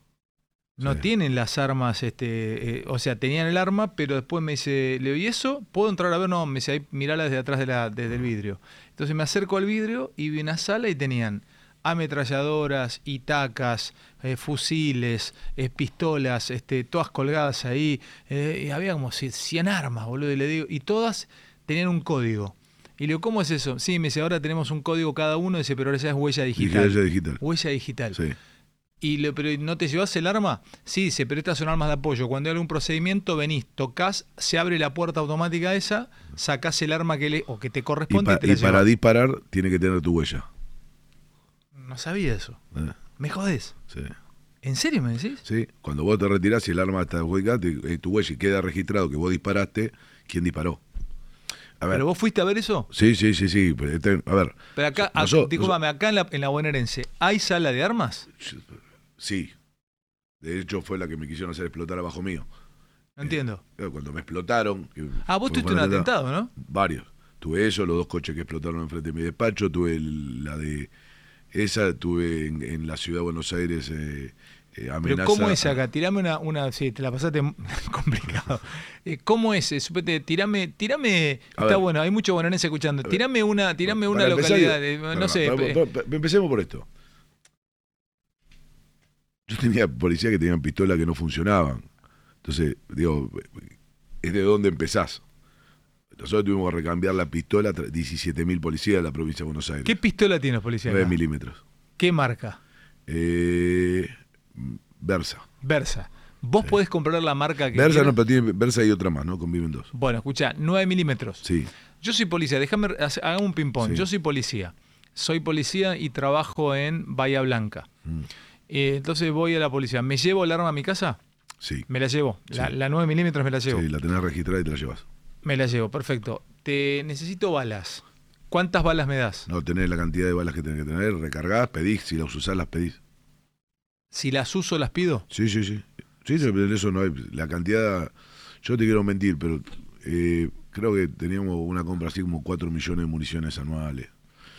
No Sí. tienen las armas, este, eh, o sea, tenían el arma, pero después me dice, le ¿y eso? ¿Puedo entrar a ver? No, me dice, ahí mirala desde atrás de la, desde el vidrio. Entonces me acerco al vidrio y vi una sala y tenían ametralladoras, itacas, eh, fusiles, eh, pistolas, este, todas colgadas ahí. eh, y había como 100 armas, boludo, y le digo, y todas tenían un código. Y le digo, ¿cómo es eso? Sí, me dice, ahora tenemos un código cada uno, dice, pero ahora ya es huella digital. Huella digital. Huella digital. Sí. Y le, pero ¿no te llevas el arma? Sí, dice, pero estas son armas de apoyo. Cuando hay algún procedimiento, venís, tocas, se abre la puerta automática esa, sacás el arma que le, o que te Y, corresponde y, pa- te la y para disparar tiene que tener tu huella. No sabía eso. ¿eh? Me jodés. Sí. ¿En serio me decís? Sí, cuando vos te retirás y el arma está adjudicada, te- eh, tu huella y queda registrado que vos disparaste, ¿quién disparó? A ver, ¿Pero vos fuiste a ver eso? sí, sí, sí, sí, este- a ver, Pero acá, ac- Noso- discúlpame, acá en la, en la bonaerense, ¿hay sala de armas? Sí, de hecho fue la que me quisieron hacer explotar abajo mío. No entiendo. Eh, Cuando me explotaron... Ah, vos tuviste un atentado, ¿no? Varios. Tuve eso, los dos coches que explotaron enfrente de mi despacho, tuve el- la de esa, tuve en, en la ciudad de Buenos Aires eh, eh, amenaza... Pero ¿cómo es acá? Tirame una, una sí, te la pasaste *laughs* complicado. Eh, ¿Cómo es? Eh, supete, tirame, tirame, A está ver. bueno, hay mucho bonaerense escuchando. Tirame una, tirame una localidad, digo- eh, no sé. empecemos por esto. Yo tenía policías que tenían pistolas que no funcionaban. Entonces, digo, es de dónde empezás. Nosotros tuvimos que recambiar la pistola, 17.000 policías de la provincia de Buenos Aires. ¿Qué pistola tiene policía? 9 acá? milímetros. ¿Qué marca? Eh, Versa. Versa. Vos podés comprar la marca que Versa no, quieras? pero tiene Versa y otra más, ¿no? Conviven dos. Bueno, escucha, 9 milímetros. Sí. Yo soy policía, déjame, hacer- haga un ping-pong. Sí. Yo soy policía. Soy policía y trabajo en Bahía Blanca. Mm. Eh, entonces voy a la policía. ¿Me llevo el arma a mi casa? Sí. Me la llevo. La, Sí. la 9 milímetros me la llevo. Sí, la tenés registrada y te la llevas. Me la llevo, perfecto. Te necesito balas. ¿Cuántas balas me das? No, tenés la cantidad de balas que tenés que tener, recargadas, pedís, si las usás, las pedís. Si las uso, las pido. Sí, sí, sí. Sí, sí, eso no hay. La cantidad. Yo te quiero mentir, pero eh, creo que teníamos una compra así como 4 millones de municiones anuales.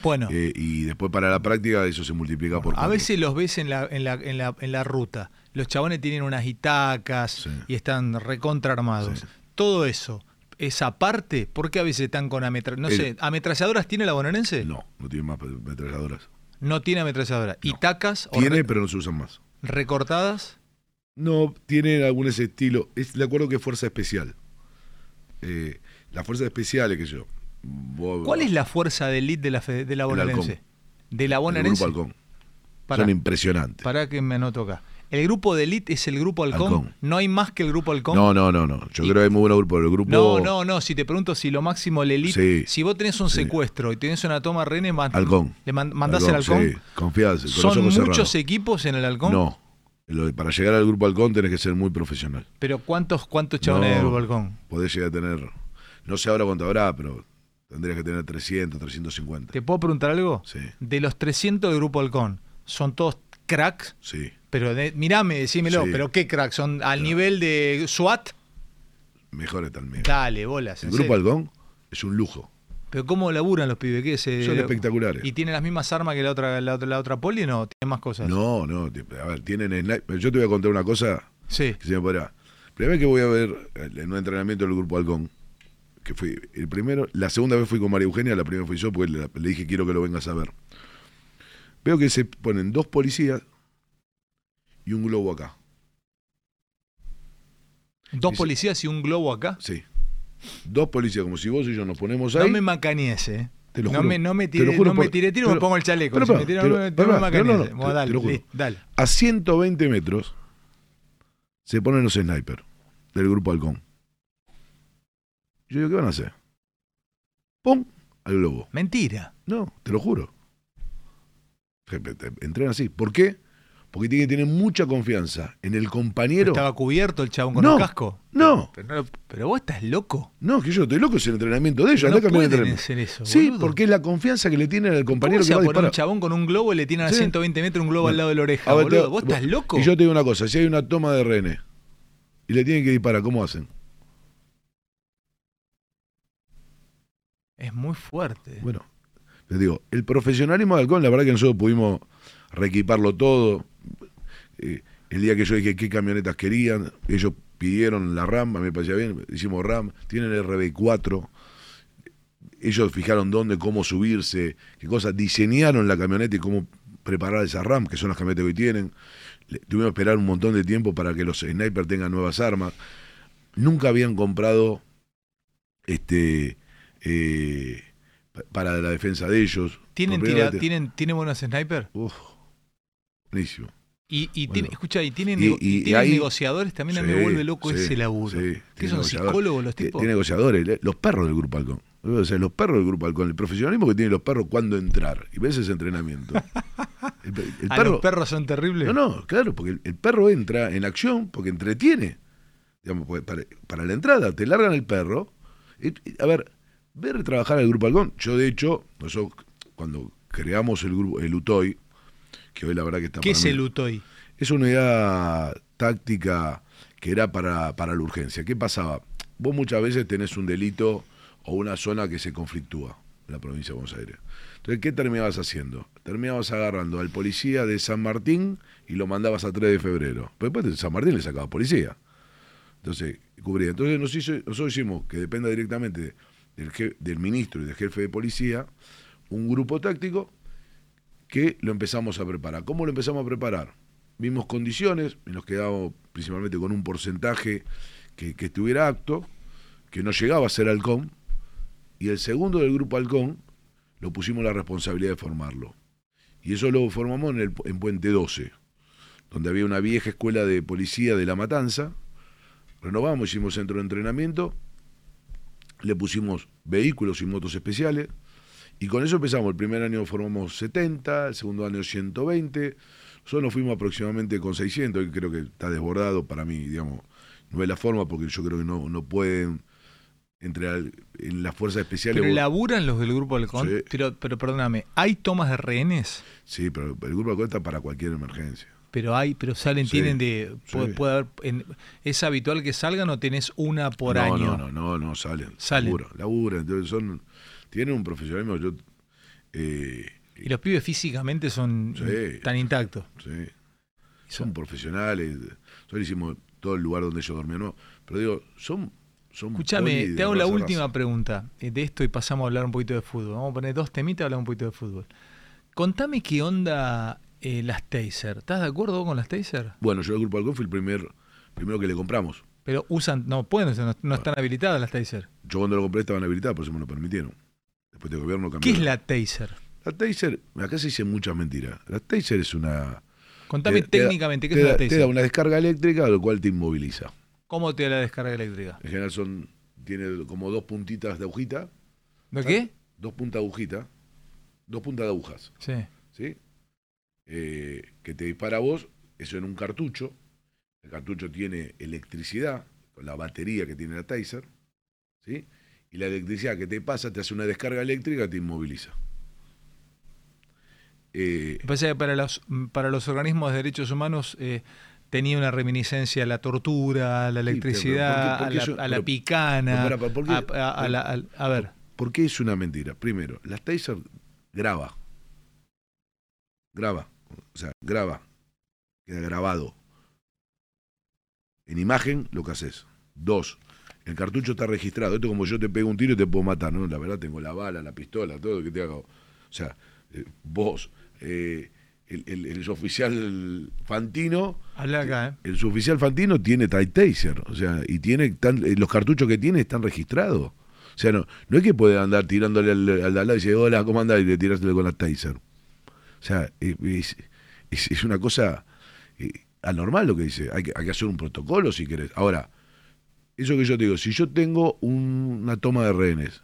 Bueno, Eh, y después para la práctica eso se multiplica por a cuatro. veces los ves en la, en la, en la, en la ruta. Los chabones tienen unas itacas Sí. y están recontra armados. Sí. Todo eso, esa parte, ¿por qué a veces están con ametralladoras? No El- sé, ¿ametralladoras tiene la bonaerense? No, no tiene más metralladoras. No tiene ametralladora. ¿Itacas o Tiene, pero no se usan más. recortadas? No, tiene algún ese estilo. Es, de acuerdo que es fuerza especial. Eh, las fuerzas especiales, que yo. Vos- ¿Cuál es la fuerza de elite de la, fe- de la El bonaerense? De la el bonaerense. grupo Halcón. Pará, Son impresionantes. pará que me anoto acá. El grupo de elite es el grupo halcón. Halcón. No hay más que el grupo halcón. No, no, no, no. Yo Y- creo que hay muy buen grupo. El grupo. No, no, no. Si te pregunto si lo máximo el elite, Sí, si vos tenés un sí. secuestro y tenés una toma rehenes, man- Halcón. le man- mandás el halcón. Sí, confiás, con los ¿Son muchos cerrados. equipos en el halcón? No. Para llegar al grupo halcón tenés que ser muy profesional. Pero ¿cuántos, cuántos chabones hay del grupo halcón? Podés llegar a tener. No sé ahora cuánto habrá, pero tendrías que tener 300, 350. ¿Te puedo preguntar algo? Sí, De los 300 del grupo halcón, ¿son todos cracks? sí. Pero de, mirame, decímelo, Sí. pero ¿qué cracks? ¿Son al nivel de SWAT? Mejores también. Dale, bolas. El grupo halcón es un lujo. Pero ¿cómo laburan los pibes? ¿Qué se, Son espectaculares. ¿Y tienen las mismas armas que la otra, la otra, la otra poli o no? ¿Tienen más cosas? No, no. A ver, tienen sniper. Yo te voy a contar una cosa Sí. que se me podrá. Primera vez que voy a ver el- en un entrenamiento del grupo halcón, que fui el primero, la segunda vez fui con María Eugenia, la primera fui yo porque le, le dije quiero que lo vengas a ver. Veo que se ponen dos policías y un globo acá. Dos Dice- policías y un globo acá. Sí. Dos policías, como si vos y yo nos ponemos No ahí. me eh. Te lo no, me, no me Te lo juro no me por- tiré tiro, pero- me pongo el chaleco. pero, Si me pero, tiro, pero, no me, no pero, me no, no, Bueno, te- dale, te listo, dale. A 120 metros se ponen los snipers del grupo halcón. Yo digo, ¿qué van a hacer? ¡Pum! Al globo. Mentira. No, te lo juro. Entrenan así. ¿Por qué? Porque tiene que tener mucha confianza en el compañero. Estaba cubierto el chabón con No, el casco. no. Pero, no- pero vos estás loco. No, que yo estoy loco, es el entrenamiento de ellos. No a pueden hacer eso, Sí, boludo. porque es la confianza que le tienen al ¿Cómo compañero se que va a a un chabón con un globo y le a Sí. 120 metros un globo al Bueno, lado de la oreja, a ver, boludo? te- ¿Vos estás loco? Y yo te digo una cosa, si hay una toma de rehenes y le tienen que disparar, ¿cómo hacen? Es muy fuerte. Bueno, les digo, el profesionalismo de Halcón, la verdad que nosotros pudimos reequiparlo todo. Eh, el día que yo dije qué camionetas querían, ellos pidieron la RAM, a mí me parecía bien, hicimos RAM, tienen el RB4, ellos fijaron dónde, cómo subirse, qué cosas, diseñaron la camioneta y cómo preparar esa RAM, que son las camionetas que hoy tienen. Tuvimos que esperar un montón de tiempo para que los snipers tengan nuevas armas. Nunca habían comprado este eh, pa- para la defensa de ellos. ¿Tienen, tira- te- ¿tienen, ¿Tienen buenos snipers? Uf, buenísimo. Y, y Bueno. tiene- escucha, y tienen, Y- y- tienen ahí- negociadores, también a mí me vuelve loco sí, ese laburo. sí, ¿Qué son psicólogos los Ti- tipos? Tiene negociadores, los perros del Grupo Halcón. O sea, los perros del Grupo Halcón, el profesionalismo que tienen los perros cuando entrar. Y ves ese entrenamiento. *laughs* El, pe- el ¿A perro, los perros son terribles? No, no, claro, porque el, el perro entra en acción porque entretiene. Digamos, porque para, para la entrada, te largan el perro. A ver, ver trabajar al Grupo Halcón. Yo, de hecho, nosotros cuando creamos el grupo, el UTOI, que hoy la verdad que está ¿Qué para es mí- el UTOI? es una unidad táctica que era para, para la urgencia. ¿Qué pasaba? Vos muchas veces tenés un delito o una zona que se conflictúa en la provincia de Buenos Aires. Entonces, ¿qué terminabas haciendo? Terminabas agarrando al policía de San Martín y lo mandabas a 3 de febrero. Pero después de San Martín le sacaba policía. Entonces, cubría. Entonces, nosotros hicimos que dependa directamente del, ministro y del jefe de policía un grupo táctico que lo empezamos a preparar. ¿Cómo lo empezamos a preparar? vimos condiciones nos quedamos principalmente con un porcentaje que, que estuviera apto, que no llegaba a ser halcón, y el segundo del grupo halcón lo pusimos la responsabilidad de formarlo. Y eso lo formamos en, en Puente 12, donde había una vieja escuela de policía de La Matanza. Renovamos, hicimos centro de entrenamiento, le pusimos vehículos y motos especiales, y con eso empezamos. El primer año formamos 70, el segundo año 120. Nosotros nos fuimos aproximadamente con 600, y creo que está desbordado para mí, digamos. No es la forma porque yo creo que no, no pueden entre al- en las fuerzas especiales. Pero laburan los del grupo Halcón. Sí. Pero, pero perdóname, ¿hay tomas de rehenes? Sí, pero el grupo alcohol está para cualquier emergencia. Pero hay, pero salen, Sí, tienen de. sí. Puede, puede haber. en- ¿Es habitual que salgan o tenés una por no, año? No, no, no, no, salen. Salen. Laburan, laburan. Entonces son, tienen un profesionalismo. Yo, eh, Y los pibes físicamente son Sí. tan intactos. sí, son profesionales. Nosotros hicimos todo el lugar donde ellos dormían. No, pero digo, son. son Escúchame, te hago la última raza. pregunta eh, de esto y pasamos a hablar un poquito de fútbol. Vamos a poner dos temitas y hablar un poquito de fútbol. Contame qué onda eh, las Taser. ¿Estás de acuerdo con las Taser? Bueno, yo el grupo alcohol fue el primer, primero que le compramos. Pero usan, no pueden, no, no están habilitadas las Taser. Yo cuando lo compré estaban habilitadas, por eso me lo permitieron. Después de gobierno cambió. ¿Qué es la Taser? La Taser, acá se dicen muchas mentiras. La Taser es una. Contame te- te da- técnicamente qué es la Taser. Te da una descarga eléctrica, lo cual te inmoviliza. ¿Cómo te da la descarga eléctrica? En general son. Tiene como dos puntitas de agujita. ¿De qué? Dos puntas de agujita. Dos puntas de agujas. Sí. ¿Sí? Eh, que te dispara a vos, eso en un cartucho. El cartucho tiene electricidad, con la batería que tiene la Taser. ¿Sí? Y la electricidad que te pasa te hace una descarga eléctrica te inmoviliza. Eh, que para los, para los organismos de derechos humanos eh, tenía una reminiscencia a la tortura, a la pero electricidad, ¿por qué- por qué a, eso- la, a la pero- picana. pero para, ¿por qué? a, a- a la- al- a ver, ¿Por qué es una mentira? Primero, la Taser graba. Graba. O sea, graba. Queda grabado. En imagen lo que haces. Dos, el cartucho está registrado. Esto como yo te pego un tiro y te puedo matar. No, la verdad tengo la bala, la pistola, todo lo que te hago. O sea, eh, vos, eh, el, el- el oficial Fantino, habla acá, ¿eh? el suboficial Fantino tiene Taser, o sea, y tiene tan- los cartuchos que tiene están registrados. O sea, no, no es que puede andar tirándole al, al al lado y decir, hola, ¿cómo andás? Y le tirásele con la Taser. O sea, eh, es, es- es una cosa eh, anormal lo que dice. Hay que, hay que hacer un protocolo si querés. Ahora, eso que yo te digo, si yo tengo un- una toma de rehenes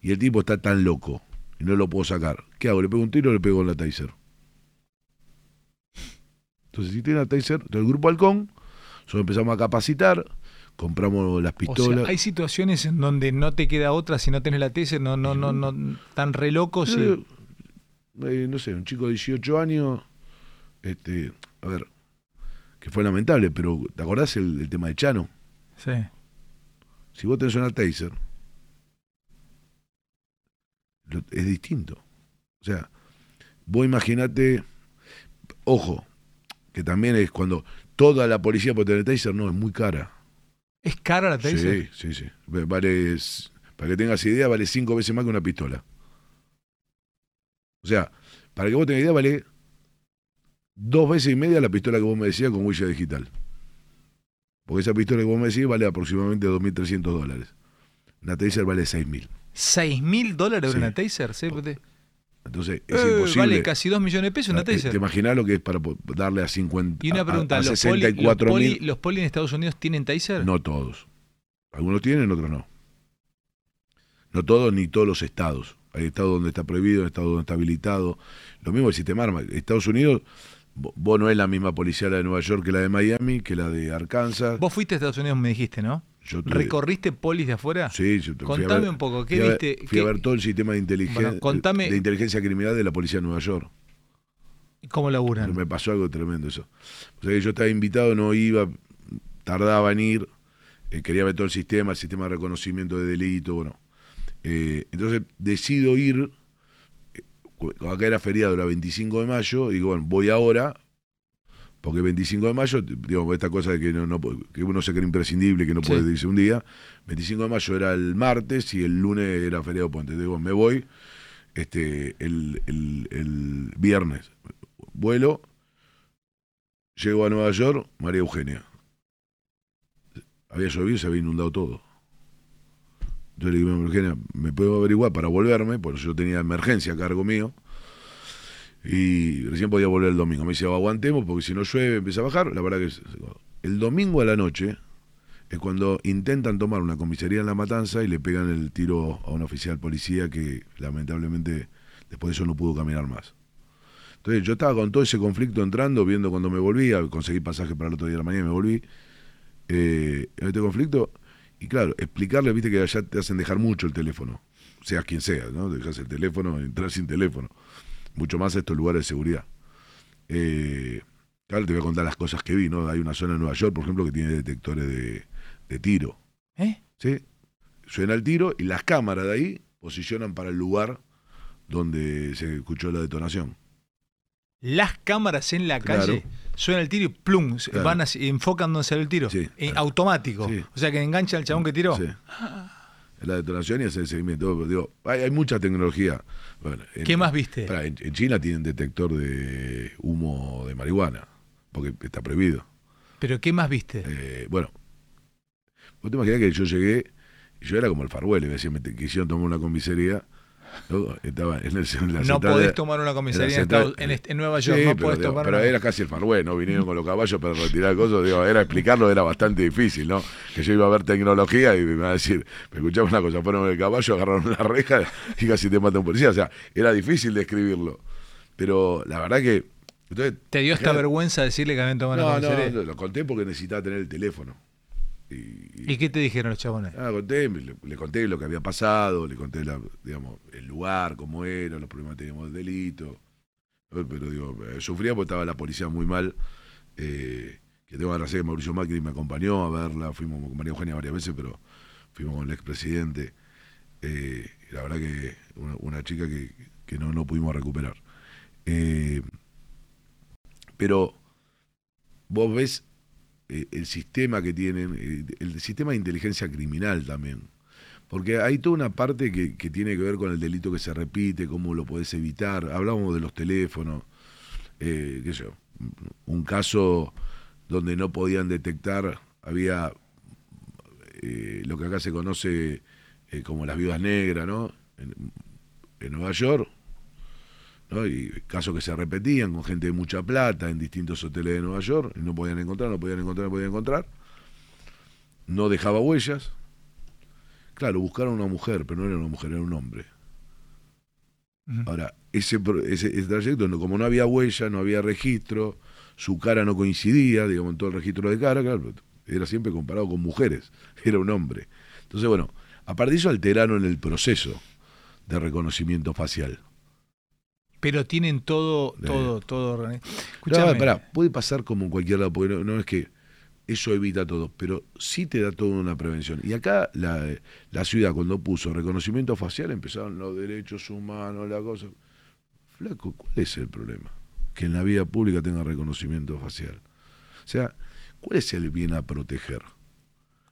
y el tipo está tan loco y no lo puedo sacar, ¿qué hago? ¿Le pego un tiro o le pego con la Taser? Entonces, si tiene la Taser, entonces el grupo Halcón, nosotros empezamos a capacitar, compramos las O pistolas. sea, hay situaciones en donde no te queda otra si no tenés la Taser, no, no, no, no, tan re loco, sí. Eh, no sé, un chico de 18 años, este, a ver, que fue lamentable, pero ¿te acordás el, el tema de Chano? Sí. Si vos tenés una taser, lo- es distinto. O sea, vos imaginate, ojo, que también es cuando toda la policía puede tener taser, no, es muy cara. ¿Es cara la Taser? Sí, sí, sí. Vale, para que tengas idea, vale cinco veces más que una pistola. O sea, para que vos tengas idea, vale dos veces y media la pistola que vos me decías con huella digital. Porque esa pistola que vos me decís vale aproximadamente 2.300 dólares. Una Taser vale 6.000. ¿Seis mil dólares Sí. una Taser? ¿Sí? Eh, Entonces, es imposible. vale casi dos millones de pesos una Ah, ¿Te, Taser. te imaginás lo que es para darle a 50 Y una a- a, ¿los, poli, los, 64 poli, mil? los poli en Estados Unidos tienen Taser? No todos. Algunos tienen, otros no. No todos ni todos los estados. Hay estados donde está prohibido, hay estados donde está habilitado. Lo mismo el sistema arma. Estados Unidos, vo- vos no es la misma policía la de Nueva York que la de Miami, que la de Arkansas. Vos fuiste a Estados Unidos, me dijiste, ¿no? Yo tuve- ¿Recorriste polis de afuera? Sí, yo te- Contame ver- un poco, ¿qué fui viste? Fui a ¿Qué- ver todo el sistema de, inteligen- Bueno, contame- de inteligencia criminal de la policía de Nueva York. ¿Cómo laburan? Me pasó algo tremendo eso. O sea, que yo estaba invitado, no iba, tardaba en ir, eh, quería ver todo el sistema, el sistema de reconocimiento de delito, bueno. Eh, entonces decido ir, eh, acá era feriado, era 25 de mayo, digo, bueno, voy ahora, porque 25 de mayo, digo, esta cosa de que, no, no que uno se cree imprescindible, que no Sí. puede irse un día, 25 de mayo era el martes y el lunes era feriado puente. Digo, me voy este el, el- el viernes, vuelo, Llego a Nueva York, María Eugenia. Había llovido, se había inundado todo. Entonces le digo a Eugenia, ¿me puedo averiguar para volverme? Porque yo tenía emergencia a cargo mío. Y recién podía volver el domingo. Me dice, aguantemos porque si no llueve empieza a bajar. La verdad que el domingo a la noche es cuando intentan tomar una comisaría en La Matanza y le pegan el tiro a un oficial policía que lamentablemente después de eso no pudo caminar más. Entonces yo estaba con todo ese conflicto entrando, viendo cuando me volvía, conseguí pasaje para el otro día de la mañana y me volví. eh, este conflicto, y claro, explicarle, viste que allá te hacen dejar mucho el teléfono, seas quien sea, ¿no? Dejas el teléfono, entrar sin teléfono. Mucho más estos lugares de seguridad. Eh, claro, te voy a contar las cosas que vi, ¿no? Hay una zona en Nueva York, por ejemplo, que tiene detectores de, de tiro. ¿Eh? ¿sí? Suena el tiro y las cámaras de ahí posicionan para el lugar donde se escuchó la detonación. Las cámaras en la Claro. calle suena el tiro y plum, Claro. van así, enfocan donde sale el tiro. Sí, Eh, claro. automático. Sí. O sea que engancha al chabón que tiró. Sí. La detonación y hacer el seguimiento. Digo, hay, hay mucha tecnología. Bueno, en- ¿Qué más viste? En, en China tienen detector de humo de marihuana, porque está prohibido. Pero ¿qué más viste? Eh, bueno, vos te imaginás que yo llegué, yo era como el Farwell, me decían, me quisieron tomar una comisaría, ¿no? estaba en, el, en la no central podés tomar una comisaría en, central- en en Nueva York. Sí, no pero, podés digo, tomar pero una- era casi el Farwell, ¿no? Vinieron con los caballos para retirar cosas, digo, era explicarlo era bastante difícil, ¿no? Que yo iba a ver tecnología y me iba a decir, me escuchaba una cosa, fueron el caballo, agarraron una reja *laughs* y casi te mata un policía, o sea, era difícil describirlo. Pero la verdad que... Entonces, ¿Te dio esta vergüenza decirle que habían tomado una No, no, comisaría? lo conté porque necesitaba tener el teléfono. Y, ¿Y qué te dijeron los chabones? Ah, conté, le, le conté lo que había pasado, le conté la, digamos, el lugar, cómo era, los problemas que teníamos del delito. Eh, Pero digo, eh, sufría porque estaba la policía muy mal. eh, que tengo que agradecer que Mauricio Macri me acompañó a verla, fuimos con María Eugenia varias veces, pero fuimos con el expresidente. Eh, y la verdad que una, una chica que, que no, no pudimos recuperar. Eh, pero vos ves eh, el sistema que tienen, eh, el sistema de inteligencia criminal también. Porque hay toda una parte que, tiene que ver con el delito que se repite, cómo lo podés evitar. Hablamos de los teléfonos, eh, qué sé yo, un caso donde no podían detectar, había eh, lo que acá se conoce como las viudas negras, ¿no? En Nueva York, ¿no? Y casos que se repetían con gente de mucha plata en distintos hoteles de Nueva York, y no podían encontrar, no podían encontrar, no podían encontrar. No dejaba huellas. Claro, buscaron una mujer, pero no era una mujer, era un hombre. Ahora, ese, pro- ese, ese trayecto, como no había huella, no había registro, su cara no coincidía, digamos, en todo el registro de cara, claro, era siempre comparado con mujeres, *laughs* era un hombre. Entonces, bueno, aparte de eso alteraron el proceso de reconocimiento facial. Pero tienen todo, Eh. todo, todo. No, pará, puede pasar como en cualquier lado, porque no, no es que eso evita todo, pero sí te da toda una prevención. Y acá la, la ciudad cuando puso reconocimiento facial empezaron los derechos humanos, la cosa. Flaco, ¿cuál es el problema? Que en la vida pública tenga reconocimiento facial. O sea, ¿cuál es el bien a proteger?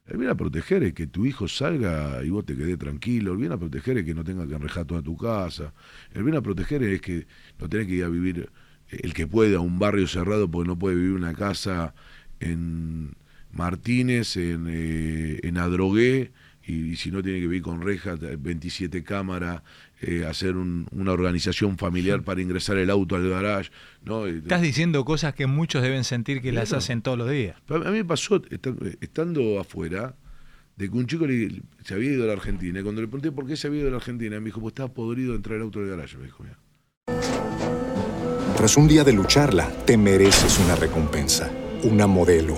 El bien a proteger es que tu hijo salga y vos te quedes tranquilo. El bien a proteger es que no tenga que enrejar toda tu casa. El bien a proteger es que no tenés que ir a vivir, eh, el que pueda, a un barrio cerrado porque no puede vivir una casa en Martínez, en, eh, en Adrogué, y si no tiene que vivir con rejas, 27 cámaras, eh, hacer un- una organización familiar para ingresar el auto al garage. ¿no? Estás diciendo cosas que muchos deben sentir que las hacen todos los días. A mí me pasó, esta- estando afuera, de que un chico le- se había ido a la Argentina. Y cuando le pregunté por qué se había ido a la Argentina, me dijo, pues estaba podrido de entrar el auto del garaje. Me dijo, mira. Tras un día de lucharla, te mereces una recompensa, una modelo,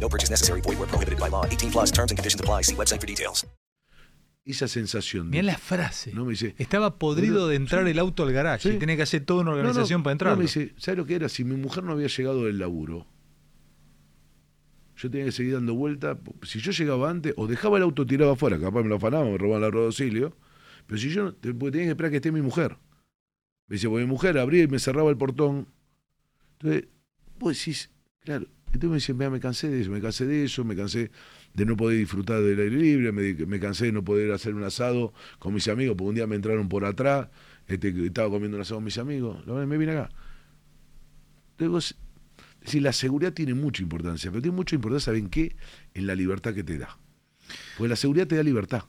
No purchase necessary. Void where prohibited by law. 18 plus terms and conditions apply. See website for details. Esa sensación. Mirá de- la frase. No, me dice, Estaba podrido de entrar sí. el auto al garage Sí. y tenía que hacer toda una No, no, organización para entrar. no, me dice, ¿sabes lo que era? Si mi mujer no había llegado del laburo, yo tenía que seguir dando vuelta. Si yo llegaba antes, o dejaba el auto tirado afuera, capaz me lo afanaban, me robaban la rueda de auxilio, pero si yo, no- porque tenía que esperar que esté mi mujer. Me dice, porque mi mujer abría y me cerraba el portón. Entonces, vos decís, claro. Entonces me dice, "Mira, me cansé de eso, me cansé de eso, me cansé de no poder disfrutar del aire libre, me, me cansé de no poder hacer un asado con mis amigos, porque un día me entraron por atrás, este, estaba comiendo un asado con mis amigos, me vine acá. Vos- es decir, la seguridad tiene mucha importancia, pero tiene mucha importancia, ¿saben qué? En la libertad que te da. Porque la seguridad te da libertad.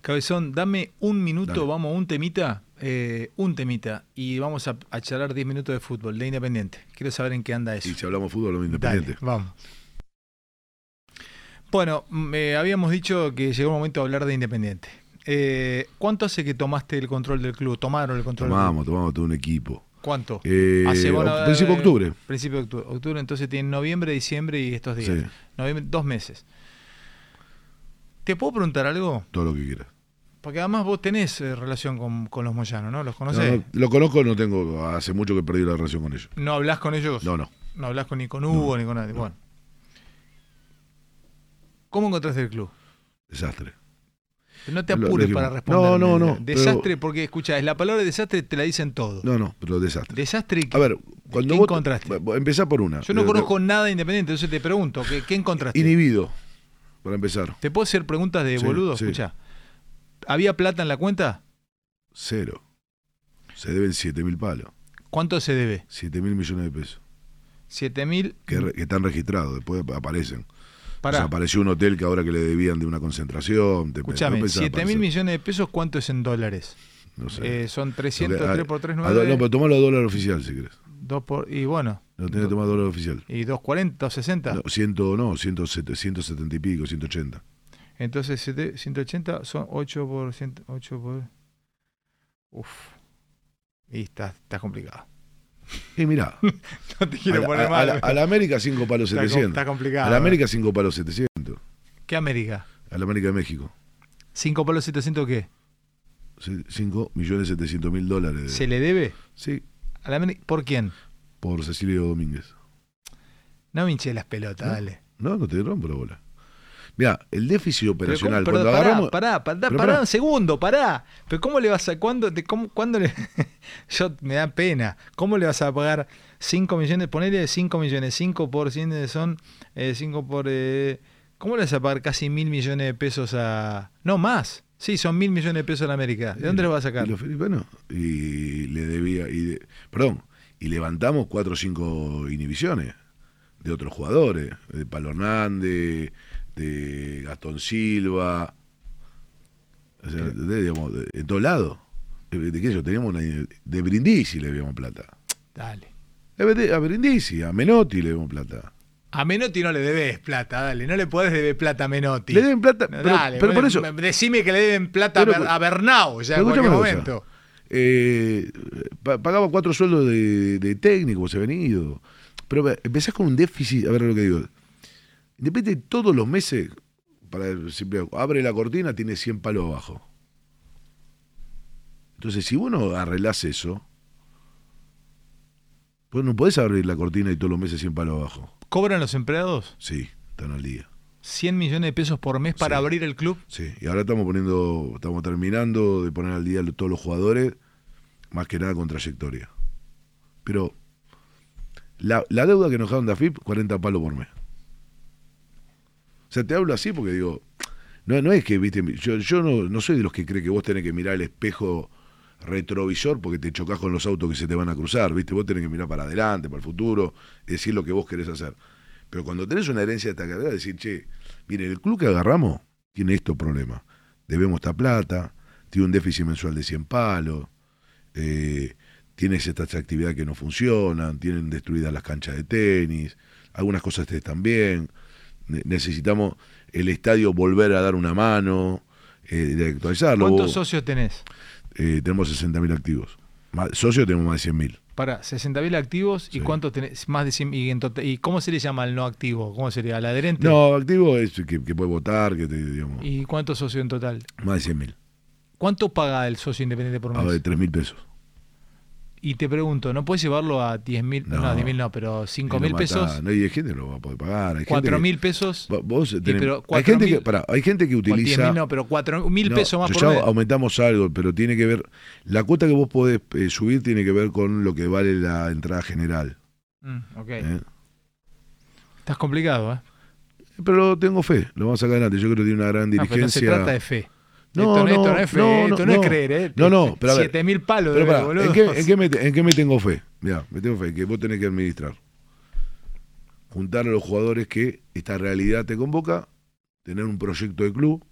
Cabezón, dame un minuto, Dale. vamos, un temita, eh, un temita, y vamos a, a charlar 10 minutos de fútbol, de Independiente. Quiero saber en qué anda eso. Y si hablamos fútbol, hablamos Dale, independiente. vamos. Bueno, mm, eh, habíamos dicho que llegó el momento de hablar de Independiente. Eh, ¿Cuánto hace que tomaste el control del club? ¿Tomaron el control Tomamos, del club? tomamos todo un equipo. ¿Cuánto? Eh, bueno, principio de octubre. Principio de octubre. Octubre, entonces tiene noviembre, diciembre y estos días. Sí. Noviembre, dos meses. ¿Te puedo preguntar algo? Todo lo que quieras. Porque además vos tenés eh, relación con, con los moyanos, ¿no? ¿Los No, conocés? no, lo conozco, no tengo, hace mucho que perdí la relación con ellos. No, hablás con ellos? No, no. No hablás con, ni con Hugo ni con nadie. Bueno. ¿Cómo encontraste el club? Desastre. No te apures lo para responder. No, no, no, Desastre, pero- porque escucha, es la palabra desastre te la dicen todo. No, no, pero desastre. Desastre. A ver, cuando ¿qué vos. encontraste? Empezá por una. Yo no conozco nada de independiente, entonces te pregunto, ¿qué, qué encontraste? Inhibido, para empezar. ¿Te puedo hacer preguntas de Sí, boludo? sí. Escucha. ¿Había plata en la cuenta? Cero. Se deben 7 mil palos. ¿Cuánto se debe? 7 mil millones de pesos. 7 mil. Que, re- que están registrados, después aparecen. Pará. O sea, apareció un hotel que ahora que le debían de una concentración. te- no pensaba 7 mil millones de pesos, ¿cuánto es en dólares? No sé. Eh, son Lo que- 300, a- 3 por 3, a do- 9. No, pero tomalo a dólar oficial si querés. Dos por, y bueno, Lo tenés que tomar dólar oficial. y 240 o 60. No, 100, no, 107, 170 y pico, 180. Entonces siete- 180 son 8 por 100, 8 por... Uf. Y está, está complicado. Y mirá, *laughs* No te quiero poner mal. a la- a la América 5 palos Está com- 700. está complicado, A la eh. América 5 palos 700. ¿Qué América? A la América de México. 5 palos 700 qué? 5 millones 700 mil dólares. ¿Se le debe? Sí, A la América- ¿Por quién? por Cecilio Domínguez. No me hinché las pelotas, dale. No, no te rompo la bola. Mira, el déficit Pero operacional, ¿cómo- pero cuando pará, agarramos. pará, pará, Pero pará pará. un segundo, pará. Pero ¿cómo le vas a, cuándo, te- cómo- cuándo le, *laughs* yo me da pena, ¿cómo le vas a pagar 5 millones, ponele 5 millones, 5 por 100 son 5 por, eh, ¿cómo le vas a pagar casi mil millones de pesos a, no más, sí, son mil millones de pesos la América, ¿de dónde le vas a sacar? Y los filipinos. Y le debía. Y de- perdón, y levantamos 4 o 5 inhibiciones de otros jugadores. De Palo Hernández, de Gastón Silva. O sea, de, digamos, de, en todos lados. ¿De, de qué yo? Teníamos una. De Brindisi le debíamos plata. Dale. A Brindisi, a Menotti le debemos plata. A Menotti no le debes plata, dale, no le podés deber plata a Menotti. Le deben plata, No, pero, dale, pero por eso. me- Decime que le deben plata a Pero- a Bernau ya en cualquier momento. Eh, pa- pagaba cuatro sueldos de, de técnico, se ha venido. Pero empezás con un déficit, a ver lo que digo. Independiente todos los meses, para siempre abre la cortina, tiene 100 palos abajo. Entonces, si vos no arreglás eso, vos no podés abrir la cortina y todos los meses 100 palos abajo. ¿Cobran los empleados Sí, están al día. 100 millones de pesos por mes para Sí. abrir el club? Sí, y ahora estamos poniendo, estamos terminando de poner al día todos los jugadores, más que nada con trayectoria. Pero la, la deuda que nos dejaron de AFIP, 40 palos por mes. O sea, te hablo así porque digo, no, no es que, viste, yo, yo no, no soy de los que cree que vos tenés que mirar el espejo retrovisor porque te chocas con los autos que se te van a cruzar, viste, vos tenés que mirar para adelante, para el futuro, decir lo que vos querés hacer. Pero cuando tenés una herencia de esta carrera, decir, che, mire, el club que agarramos tiene estos problemas. Debemos esta plata, tiene un déficit mensual de 100 palos, eh, tienes estas actividades que no funcionan, tienen destruidas las canchas de tenis, algunas cosas están bien, necesitamos el estadio volver a dar una mano, eh, de actualizarlo. ¿Cuántos Vos- socios tenés? eh, tenemos 60.000 activos. Más- socios tenemos más de 100.000. Para 60.000 activos y cuántos tenés más de 100 y, total- y cómo se le llama al no activo? ¿Cómo sería? ¿Al adherente? No, activo es que, que puede votar, que te, digamos, ¿Y cuántos socios en total? más de 100.000. ¿Cuánto paga el socio independiente por mes? de 3.000 pesos. Y te pregunto, ¿no puedes llevarlo a 10.000? No, No. 10.000 no, pero Y 5.000 lo pesos. No, y hay gente que lo va a poder pagar. Hay gente 4.000 que- pesos. Vo- Vos tenés- pero hay, 4.000 gente que, pará, hay gente que utiliza. 10.000 no, pero 4.000 No, pesos más por ya mes. aumentamos algo, pero tiene que ver. La cuota que vos podés eh, subir tiene que ver con lo que vale la entrada general. Mm, ok. ¿eh? Estás complicado, ¿eh? Pero tengo fe, lo vamos a sacar adelante. Yo creo que tiene una gran No, pero no se dirigencia. trata de fe. No, esto, no, esto no, es fe, no, esto no, no, es creer, ¿eh? No, no, pero a ver. 7.000 palos, Pero de pará, boludo. ¿en, qué, en qué me, ¿En qué me tengo fe? Mira, me tengo fe que vos tenés que administrar. Juntar a los jugadores que esta realidad te convoca, tener un proyecto de club.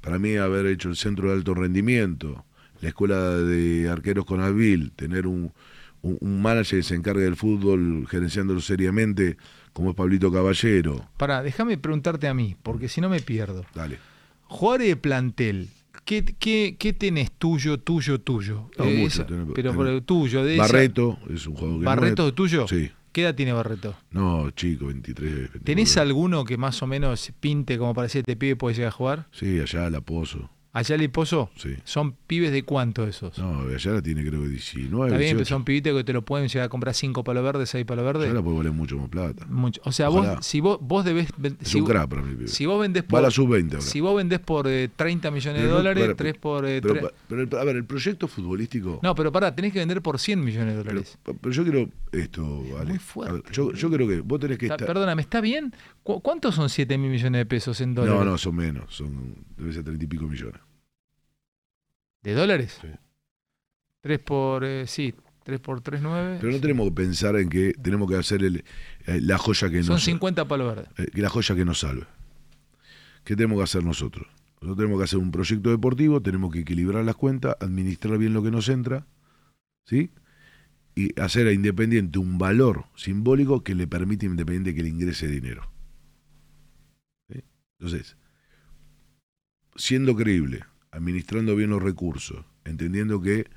Para mí, haber hecho el centro de alto rendimiento, la escuela de arqueros con Avil, tener un, un, un manager que se encargue del fútbol gerenciándolo seriamente, como es Pablito Caballero. Pará, déjame preguntarte a mí, porque si no me pierdo. Dale. Jugadores de plantel, ¿qué, qué, qué tenés tuyo, tuyo, tuyo? No, Eh, mucho, esa- tenés- pero tenés- por el tuyo, de esa- Barreto es un jugador que ¿Barreto es- es tuyo? Sí. ¿Qué edad tiene Barreto? No, chico, 23. 29. ¿Tenés alguno que más o menos pinte como parecía este pibe puede llegar a jugar? Sí, allá la ¿Allá y Pozo? Sí. ¿Son pibes de cuánto esos? No, allá la tiene creo que 19. Está bien, pero 18. son pibitos que te lo pueden llegar a comprar 5 palos verdes, 6 palos verdes. la puede valer mucho más plata. Mucho. O sea, Ojalá. vos, si vos, vos debés. Es si, un crack para mí. pibe. si vos vendés por. a la sub-20 ahora. Si vos vendés por eh, 30 millones de Pero no- dólares, pero- 3 por. eh, Pero, tre- pero el- a ver, el proyecto futbolístico. No, pero pará, tenés que vender por 100 millones de pero, dólares. pero yo quiero esto, vale. Muy fuerte, ver, yo, yo creo que vos tenés que Está- estar. Perdóname, ¿está bien? ¿Cu- ¿Cuántos son 7 mil millones de pesos en dólares? No, no, son menos. Son, debe ser 30 y pico millones. ¿De dólares? Sí. 3 por. eh, sí, 3 por 3, 9. Pero no tenemos que pensar en que tenemos que hacer el, eh, la joya que Son nos 50 palos verdes. eh, la joya que nos salve. ¿Qué tenemos que hacer nosotros? Nosotros tenemos que hacer un proyecto deportivo, tenemos que equilibrar las cuentas, administrar bien lo que nos entra, ¿sí? Y hacer a Independiente un valor simbólico que le permite a Independiente que le ingrese dinero. ¿Sí? Entonces, siendo creíble, administrando bien los recursos, entendiendo que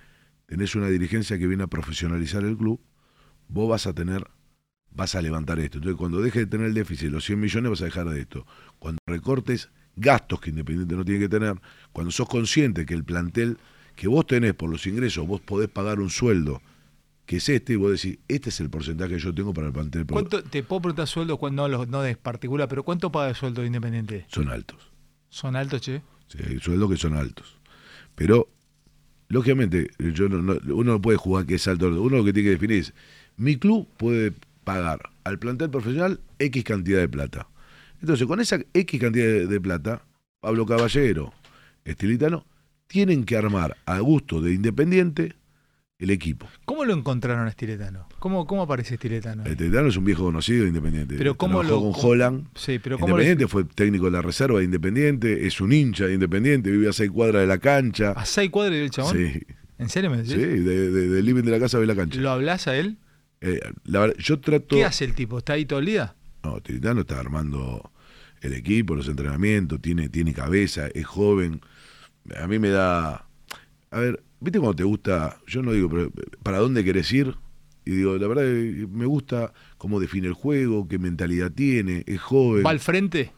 tenés una dirigencia que viene a profesionalizar el club, vos vas a tener, vas a levantar esto. Entonces, cuando dejes de tener el déficit de los 100 millones, vas a dejar de esto. Cuando recortes gastos que Independiente no tiene que tener, cuando sos consciente que el plantel que vos tenés por los ingresos, vos podés pagar un sueldo, que es este, y vos decís, este es el porcentaje que yo tengo para el plantel. ¿Cuánto, te puedo preguntar cuando no, no de particular, pero ¿cuánto paga el sueldo de Independiente? Son altos. ¿Son altos, che? Sueldos que son altos. Pero, lógicamente, yo no- no- uno no puede jugar que es alto. Uno lo que tiene que definir es, mi club puede pagar al plantel profesional X cantidad de plata. Entonces, con esa X cantidad de, de plata, Pablo Caballero, Estilitano, tienen que armar a gusto de Independiente el equipo. ¿Cómo lo encontraron a Estiletano? ¿Cómo, cómo aparece Estiletano? Estilitano es un viejo conocido de Independiente. Pero ¿cómo Trabajó lo- con Holland. Sí, pero ¿cómo lo- Independiente fue técnico de la reserva de Independiente, es un hincha de Independiente, vive a seis cuadras de la cancha. ¿A seis cuadras del chabón? Sí, ¿En serio me decís? sí, de- de- del living de la casa ve la cancha. ¿Lo hablas a él? Eh, la verdad, yo trato. ¿Qué hace el tipo? ¿Está ahí todo el día? No, Tiritano está armando el equipo, los entrenamientos, tiene, tiene cabeza, es joven. A mí me da. A ver, ¿viste cuando te gusta? Yo no digo, pero ¿para dónde querés ir? Y digo, la verdad, me gusta cómo define el juego, qué mentalidad tiene, es joven. ¿Va al frente?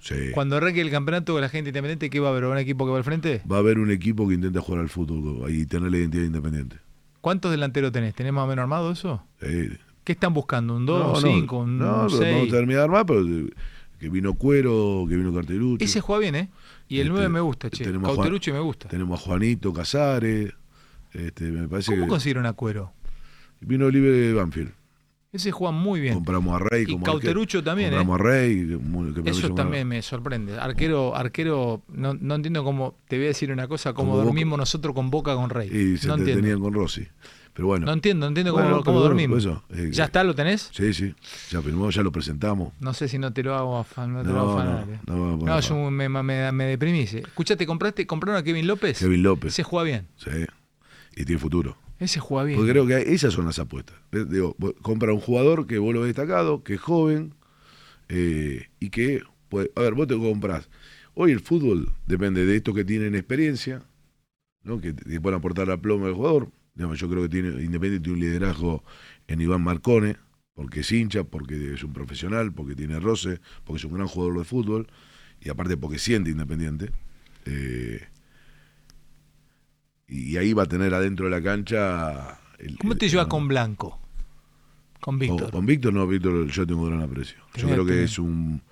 Sí. Cuando arranque el campeonato con la gente independiente, ¿qué va a haber? ¿Un equipo que va al frente? Va a haber un equipo que intenta jugar al fútbol y tener la identidad independiente. ¿Cuántos delanteros tenés? ¿Tenés más o menos armado eso? Eh, ¿Qué están buscando? ¿Un 2, no, un no, 5, un no, pero 6? vamos a terminar más, pero eh, que vino Cuero, que vino Cartelucho. Ese juega bien, ¿eh? Y el Este, 9 me gusta, che. a Juan- me gusta. Tenemos a Juanito Casares. Este, me parece ¿Cómo consiguieron a Cuero? vino libre Banfield. Ese juega muy bien. Compramos a Rey. Y como Cauterucho arquero. también, ¿eh? Compramos a Rey. muy- que Eso también me sorprende. Arquero, arquero, no, no entiendo cómo, te voy a decir una cosa, cómo Como dormimos nosotros con Boca con Rey. Y se no entiendo. entretenían con Rossi. Pero bueno. No entiendo, no entiendo cómo, Bueno, cómo dormimos. eso, eh, ¿Ya está? ¿Lo tenés? Sí, sí. Ya firmó, ya lo presentamos. No sé si no te lo hago afan, no te lo No, hago no, afanar, eh. no, no, No, no. yo me, me, eh. Escuchate, ¿compraste, ¿compraron a Kevin López? Kevin López. Ese juega bien. Sí. Y tiene futuro. Ese juega bien. Porque creo que esas son las apuestas. Compra un jugador que vos lo ves destacado, que es joven, eh, y que, pues, a ver, vos te compras. Hoy el fútbol depende de estos que tienen experiencia, ¿no? que, que pueden aportar la ploma del jugador. Digamos, yo creo que tiene Independiente tiene un liderazgo en Iván Marcone, porque es hincha, porque es un profesional, porque tiene roce, porque es un gran jugador de fútbol, y aparte porque siente Independiente. Eh, y ahí va a tener adentro de la cancha. el- ¿Cómo te el- llevas con Blanco? Con Víctor. con Víctor no, Víctor yo tengo gran aprecio. Yo creo que es un,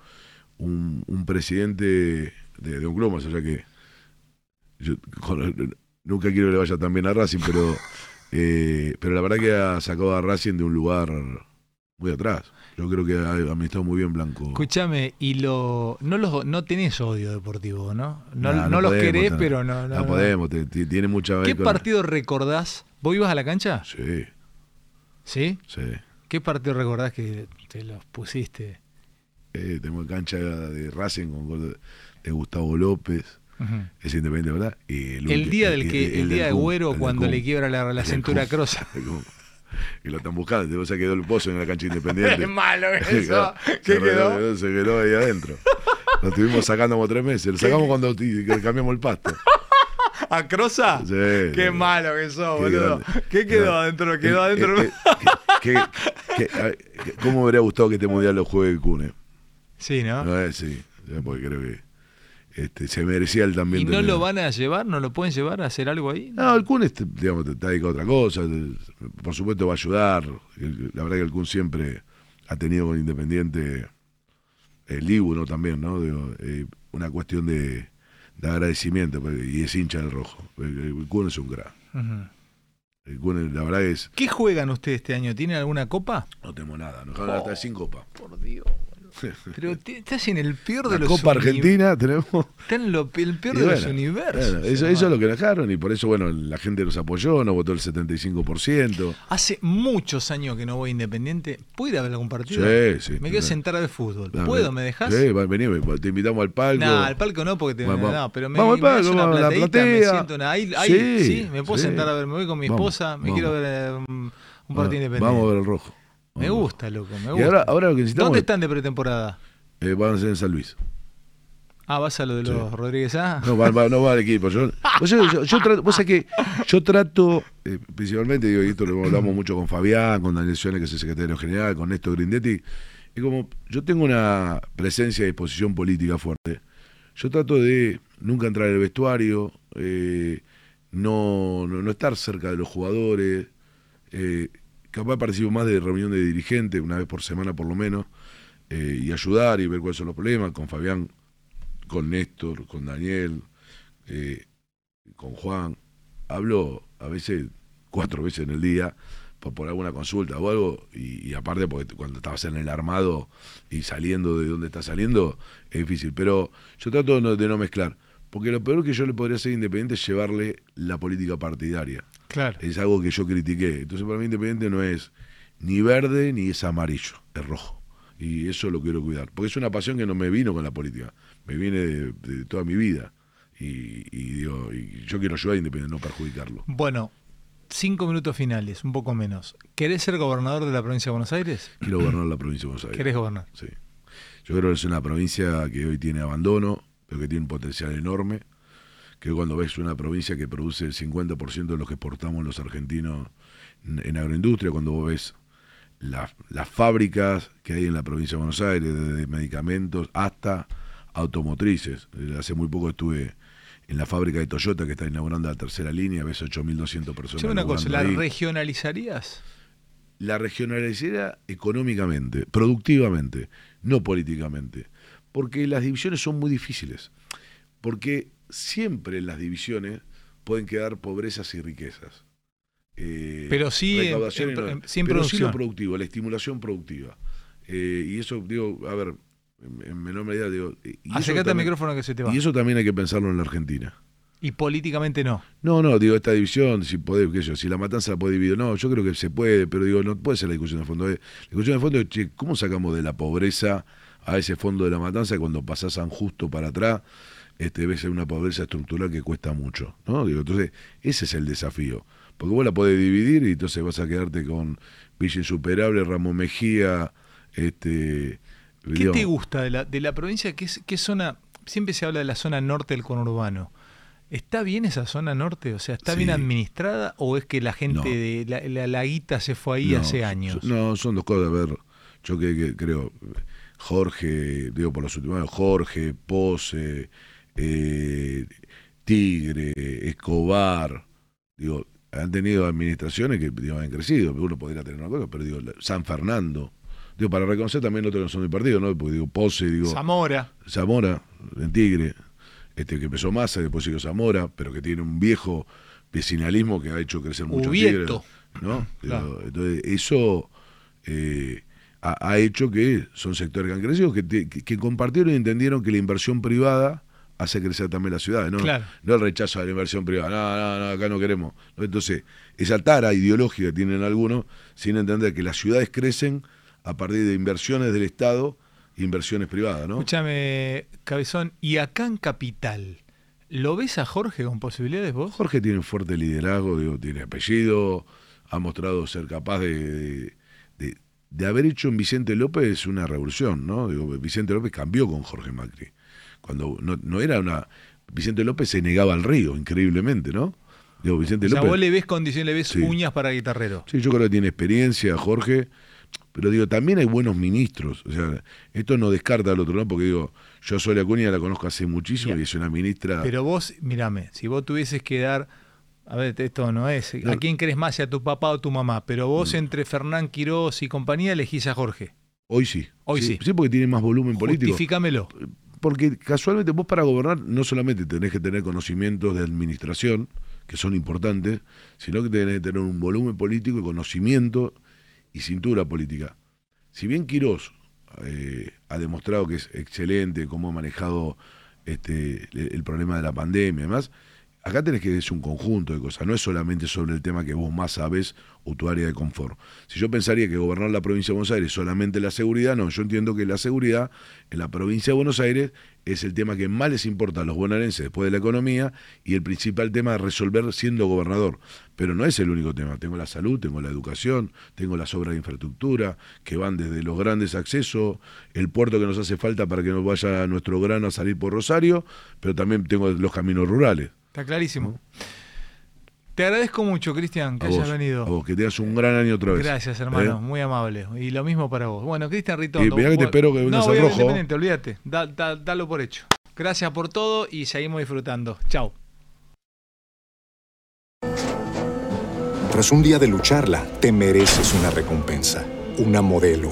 un, un presidente de, de un club, más allá que yo con- nunca quiero que le vaya tan bien a Racing, pero, *laughs* eh, pero la verdad que ha sacado a Racing de un lugar muy atrás. Yo creo que ha administrado muy bien Blanco. Escúchame, y lo no los no tenés odio deportivo, ¿no? No, Nah, no los podemos querés, pero no. No, podemos, te- te- tiene mucha ¿Qué con- partido recordás? ¿Vos ibas a la cancha? Sí, ¿Sí? sí. ¿Qué partido recordás que te los pusiste? Eh, tenemos cancha de Racing con gol de Gustavo López. Es independiente, ¿verdad? Y El día del que el, día de Güero cuando le quiebra la, la cintura. Crosa. Y lo están buscando, o sea, quedó el pozo en la cancha independiente. *laughs* Qué malo *laughs* eso. ¿Qué se quedó? Se quedó ahí adentro. Lo estuvimos sacando como tres meses. Lo sacamos cuando cambiamos el pasto. *laughs* ¿A Crosa? Sí, Qué malo que sos, Qué boludo. grande. ¿Qué quedó adentro? Quedó Eh, adentro. eh, eh, ver, que- ¿Cómo me habría gustado que este mundial lo juegue el Cune? Sí, ¿no? No es, sí. Porque creo que este, se merecía el también. ¿Y no tener- lo van a llevar? ¿No lo pueden llevar a hacer algo ahí? No, el Kun este, digamos, te- está dedicado a otra cosa. Por supuesto va a ayudar. La verdad que el Kun siempre ha tenido con Independiente el Ibu, ¿no? También, ¿no? Digo, eh, una cuestión de, de agradecimiento. porque- Y es hincha del rojo. El, el Kun es un. Ujú. El Kun, la verdad es... ¿Qué juegan ustedes este año? ¿Tienen alguna copa? No tenemos nada. Nos dejaron hasta sin copa. Por Dios. *laughs* Pero te- estás en el peor de La los Copa Argentina tenemos... Está en lo- el peor Y de los universos. bueno, eso, eso es lo que dejaron y por eso, bueno, la gente los apoyó, nos votó el 75%. Hace muchos años que no voy a Independiente. ¿Puedo ir a ver algún partido? Sí, sí. Me quiero sentar a ver fútbol. ¿Puedo? ¿Me dejas? Sí, vení, te invitamos al palco. No, al palco no, porque te, Vamos, no, pero me, Vamos al palco, una vamos a la plateíta, me platea. siento una- ahí, ahí, Sí, sí, me puedo sí. sentar a ver, me voy con mi esposa, me vamos. quiero ver eh, un, partido independiente. Vamos a ver el rojo. Me gusta, loco, me Y gusta. ahora, ahora lo que necesitamos ¿Dónde es- están de pretemporada? eh, van a ser en San Luis. Ah, vas a lo de los Rodríguez A. No va, va- no va al equipo. Yo, vos sabés, yo, yo trato, vos sabés que yo trato, eh, principalmente, digo, y esto lo hablamos mucho con Fabián, con Daniel Siones, que es el secretario general, con Néstor Grindetti, y como yo tengo una presencia y disposición política fuerte, yo trato de nunca entrar en el vestuario, eh, no, no, no estar cerca de los jugadores, eh, capaz participo más de reunión de dirigentes, una vez por semana por lo menos, eh, y ayudar y ver cuáles son los problemas, con Fabián con Néstor, con Daniel, eh, con Juan. Hablo a veces cuatro veces en el día por, por alguna consulta o algo, y, aparte porque cuando estabas en el armado y saliendo de donde estás saliendo, es difícil. Pero yo trato de no, de no mezclar, porque lo peor que yo le podría hacer Independiente es llevarle la política partidaria. Claro. Es algo que yo critiqué. Entonces para mí Independiente no es ni verde ni es amarillo, es rojo. Y eso lo quiero cuidar. Porque es una pasión que no me vino con la política, me viene de, de toda mi vida. Y, y digo, y yo quiero ayudar a Independiente, no perjudicarlo. Bueno, cinco minutos finales, un poco menos. ¿Querés ser gobernador de la provincia de Buenos Aires? Quiero gobernar la provincia de Buenos Aires. ¿Querés gobernar? Sí. Yo creo que es una provincia que hoy tiene abandono, pero que tiene un potencial enorme. Que cuando ves una provincia que produce el 50% de lo que exportamos los argentinos en, agroindustria, cuando vos ves la- las fábricas que hay en la provincia de Buenos Aires, desde medicamentos hasta automotrices. Eh, Hace muy poco estuve en la fábrica de Toyota que está inaugurando la tercera línea, ves 8.200 personas. Yo una cosa, ¿la ahí regionalizarías? la regionalizaría económicamente, productivamente, no políticamente. Porque las divisiones son muy difíciles. Porque siempre en las divisiones pueden quedar pobrezas y riquezas. Eh, Pero sí en- en- en- sin pero sí producción. lo productivo, la estimulación productiva. Eh, y eso, digo, a ver, en, en menor medida, digo. y Acercate al micrófono que se te va. Y eso también hay que pensarlo en la Argentina. Y políticamente no. No, no, digo, esta división, si podés, qué sé yo, si la matanza la puede dividir, no, yo creo que se puede, pero digo, no puede ser la discusión de fondo. eh. La discusión de fondo es, che, ¿cómo sacamos de la pobreza a ese fondo de la matanza cuando pasás San Justo para atrás? Este, ves una pobreza estructural que cuesta mucho, ¿no? Digo, entonces, ese es el desafío. Porque vos la podés dividir y entonces vas a quedarte con Villa Insuperable, Ramón Mejía, este, ¿Qué Digamos, te gusta de la, de la provincia? ¿Qué, es- qué zona? Siempre se habla de la zona norte del conurbano. ¿Está bien esa zona norte? O sea, ¿está bien administrada o es que la gente No. de la, la, la guita se fue ahí no, hace años? No, son dos cosas. A ver, yo que, que creo, Jorge, digo por los últimos años, Jorge, Pose, eh, Tigre, Escobar, digo, han tenido administraciones que digo, han crecido, uno podría tener una cosa, pero digo, San Fernando, digo, para reconocer también otros que no son del partido, ¿no? Porque digo, Pose, digo, Zamora. Zamora, en Tigre, este que empezó Massa, después siguió Zamora, pero que tiene un viejo vecinalismo que ha hecho crecer mucho. Tigre, ¿no? *laughs* Claro. Digo, Entonces, eso eh, ha, ha hecho que son sectores que han crecido, que, te- que- que compartieron y entendieron que la inversión privada hace crecer también las ciudades, ¿no? Claro. No el rechazo a la inversión privada, no, no, no, acá no queremos. Entonces, esa tara ideológica que tienen algunos, sin entender que las ciudades crecen a partir de inversiones del Estado e inversiones privadas, ¿no? Escúchame, Cabezón, ¿y acá en Capital? ¿Lo ves a Jorge con posibilidades vos? Jorge tiene un fuerte liderazgo, digo, tiene apellido, ha mostrado ser capaz de, de- de- de haber hecho en Vicente López una revolución, ¿no? Digo, Vicente López cambió con Jorge Macri. Cuando no, no era una. Vicente López se negaba al río, increíblemente, ¿no? Digo, Vicente O sea, López. vos le ves condición, le ves Sí. uñas para guitarrero. Sí, yo creo que tiene experiencia, Jorge. Pero digo, también hay buenos ministros. O sea, esto no descarta al otro, ¿no? Porque digo, yo Sonia Acuña la conozco hace muchísimo y es una ministra. Pero vos, mírame, si vos tuvieses que dar, a ver, esto no es, ¿a quién crees más, si a tu papá o tu mamá? Pero vos entre Fernán Quirós y compañía elegís a Jorge. Hoy sí. Hoy sí. Sí, porque tiene más volumen político. Justifícamelo. Porque casualmente vos para gobernar no solamente tenés que tener conocimientos de administración, que son importantes, sino que tenés que tener un volumen político y conocimiento y cintura política. Si bien Quirós eh, ha demostrado que es excelente, cómo ha manejado este, el, el problema de la pandemia y demás, acá tenés que es un conjunto de cosas, no es solamente sobre el tema que vos más sabes o tu área de confort. Si yo pensaría que gobernar la provincia de Buenos Aires es solamente la seguridad, no, yo entiendo que la seguridad en la provincia de Buenos Aires es el tema que más les importa a los bonaerenses después de la economía y el principal tema de resolver siendo gobernador. Pero no es el único tema, tengo la salud, tengo la educación, tengo las obras de infraestructura que van desde los grandes accesos, el puerto que nos hace falta para que nos vaya nuestro grano a salir por Rosario, pero también tengo los caminos rurales. Está clarísimo. Te agradezco mucho, Cristian, que A hayas vos, venido. a vos, que tengas un gran año otra vez. Gracias, hermano, ¿Eh? muy amable. Y lo mismo para vos. Bueno, Cristian Ritondo. Y mirá que te vos- espero que no, vengas voy al rojo. Independiente, olvídate. Da- da- dalo por hecho. Gracias por todo y seguimos disfrutando. Chao. Tras un día de lucharla, te mereces una recompensa, una modelo,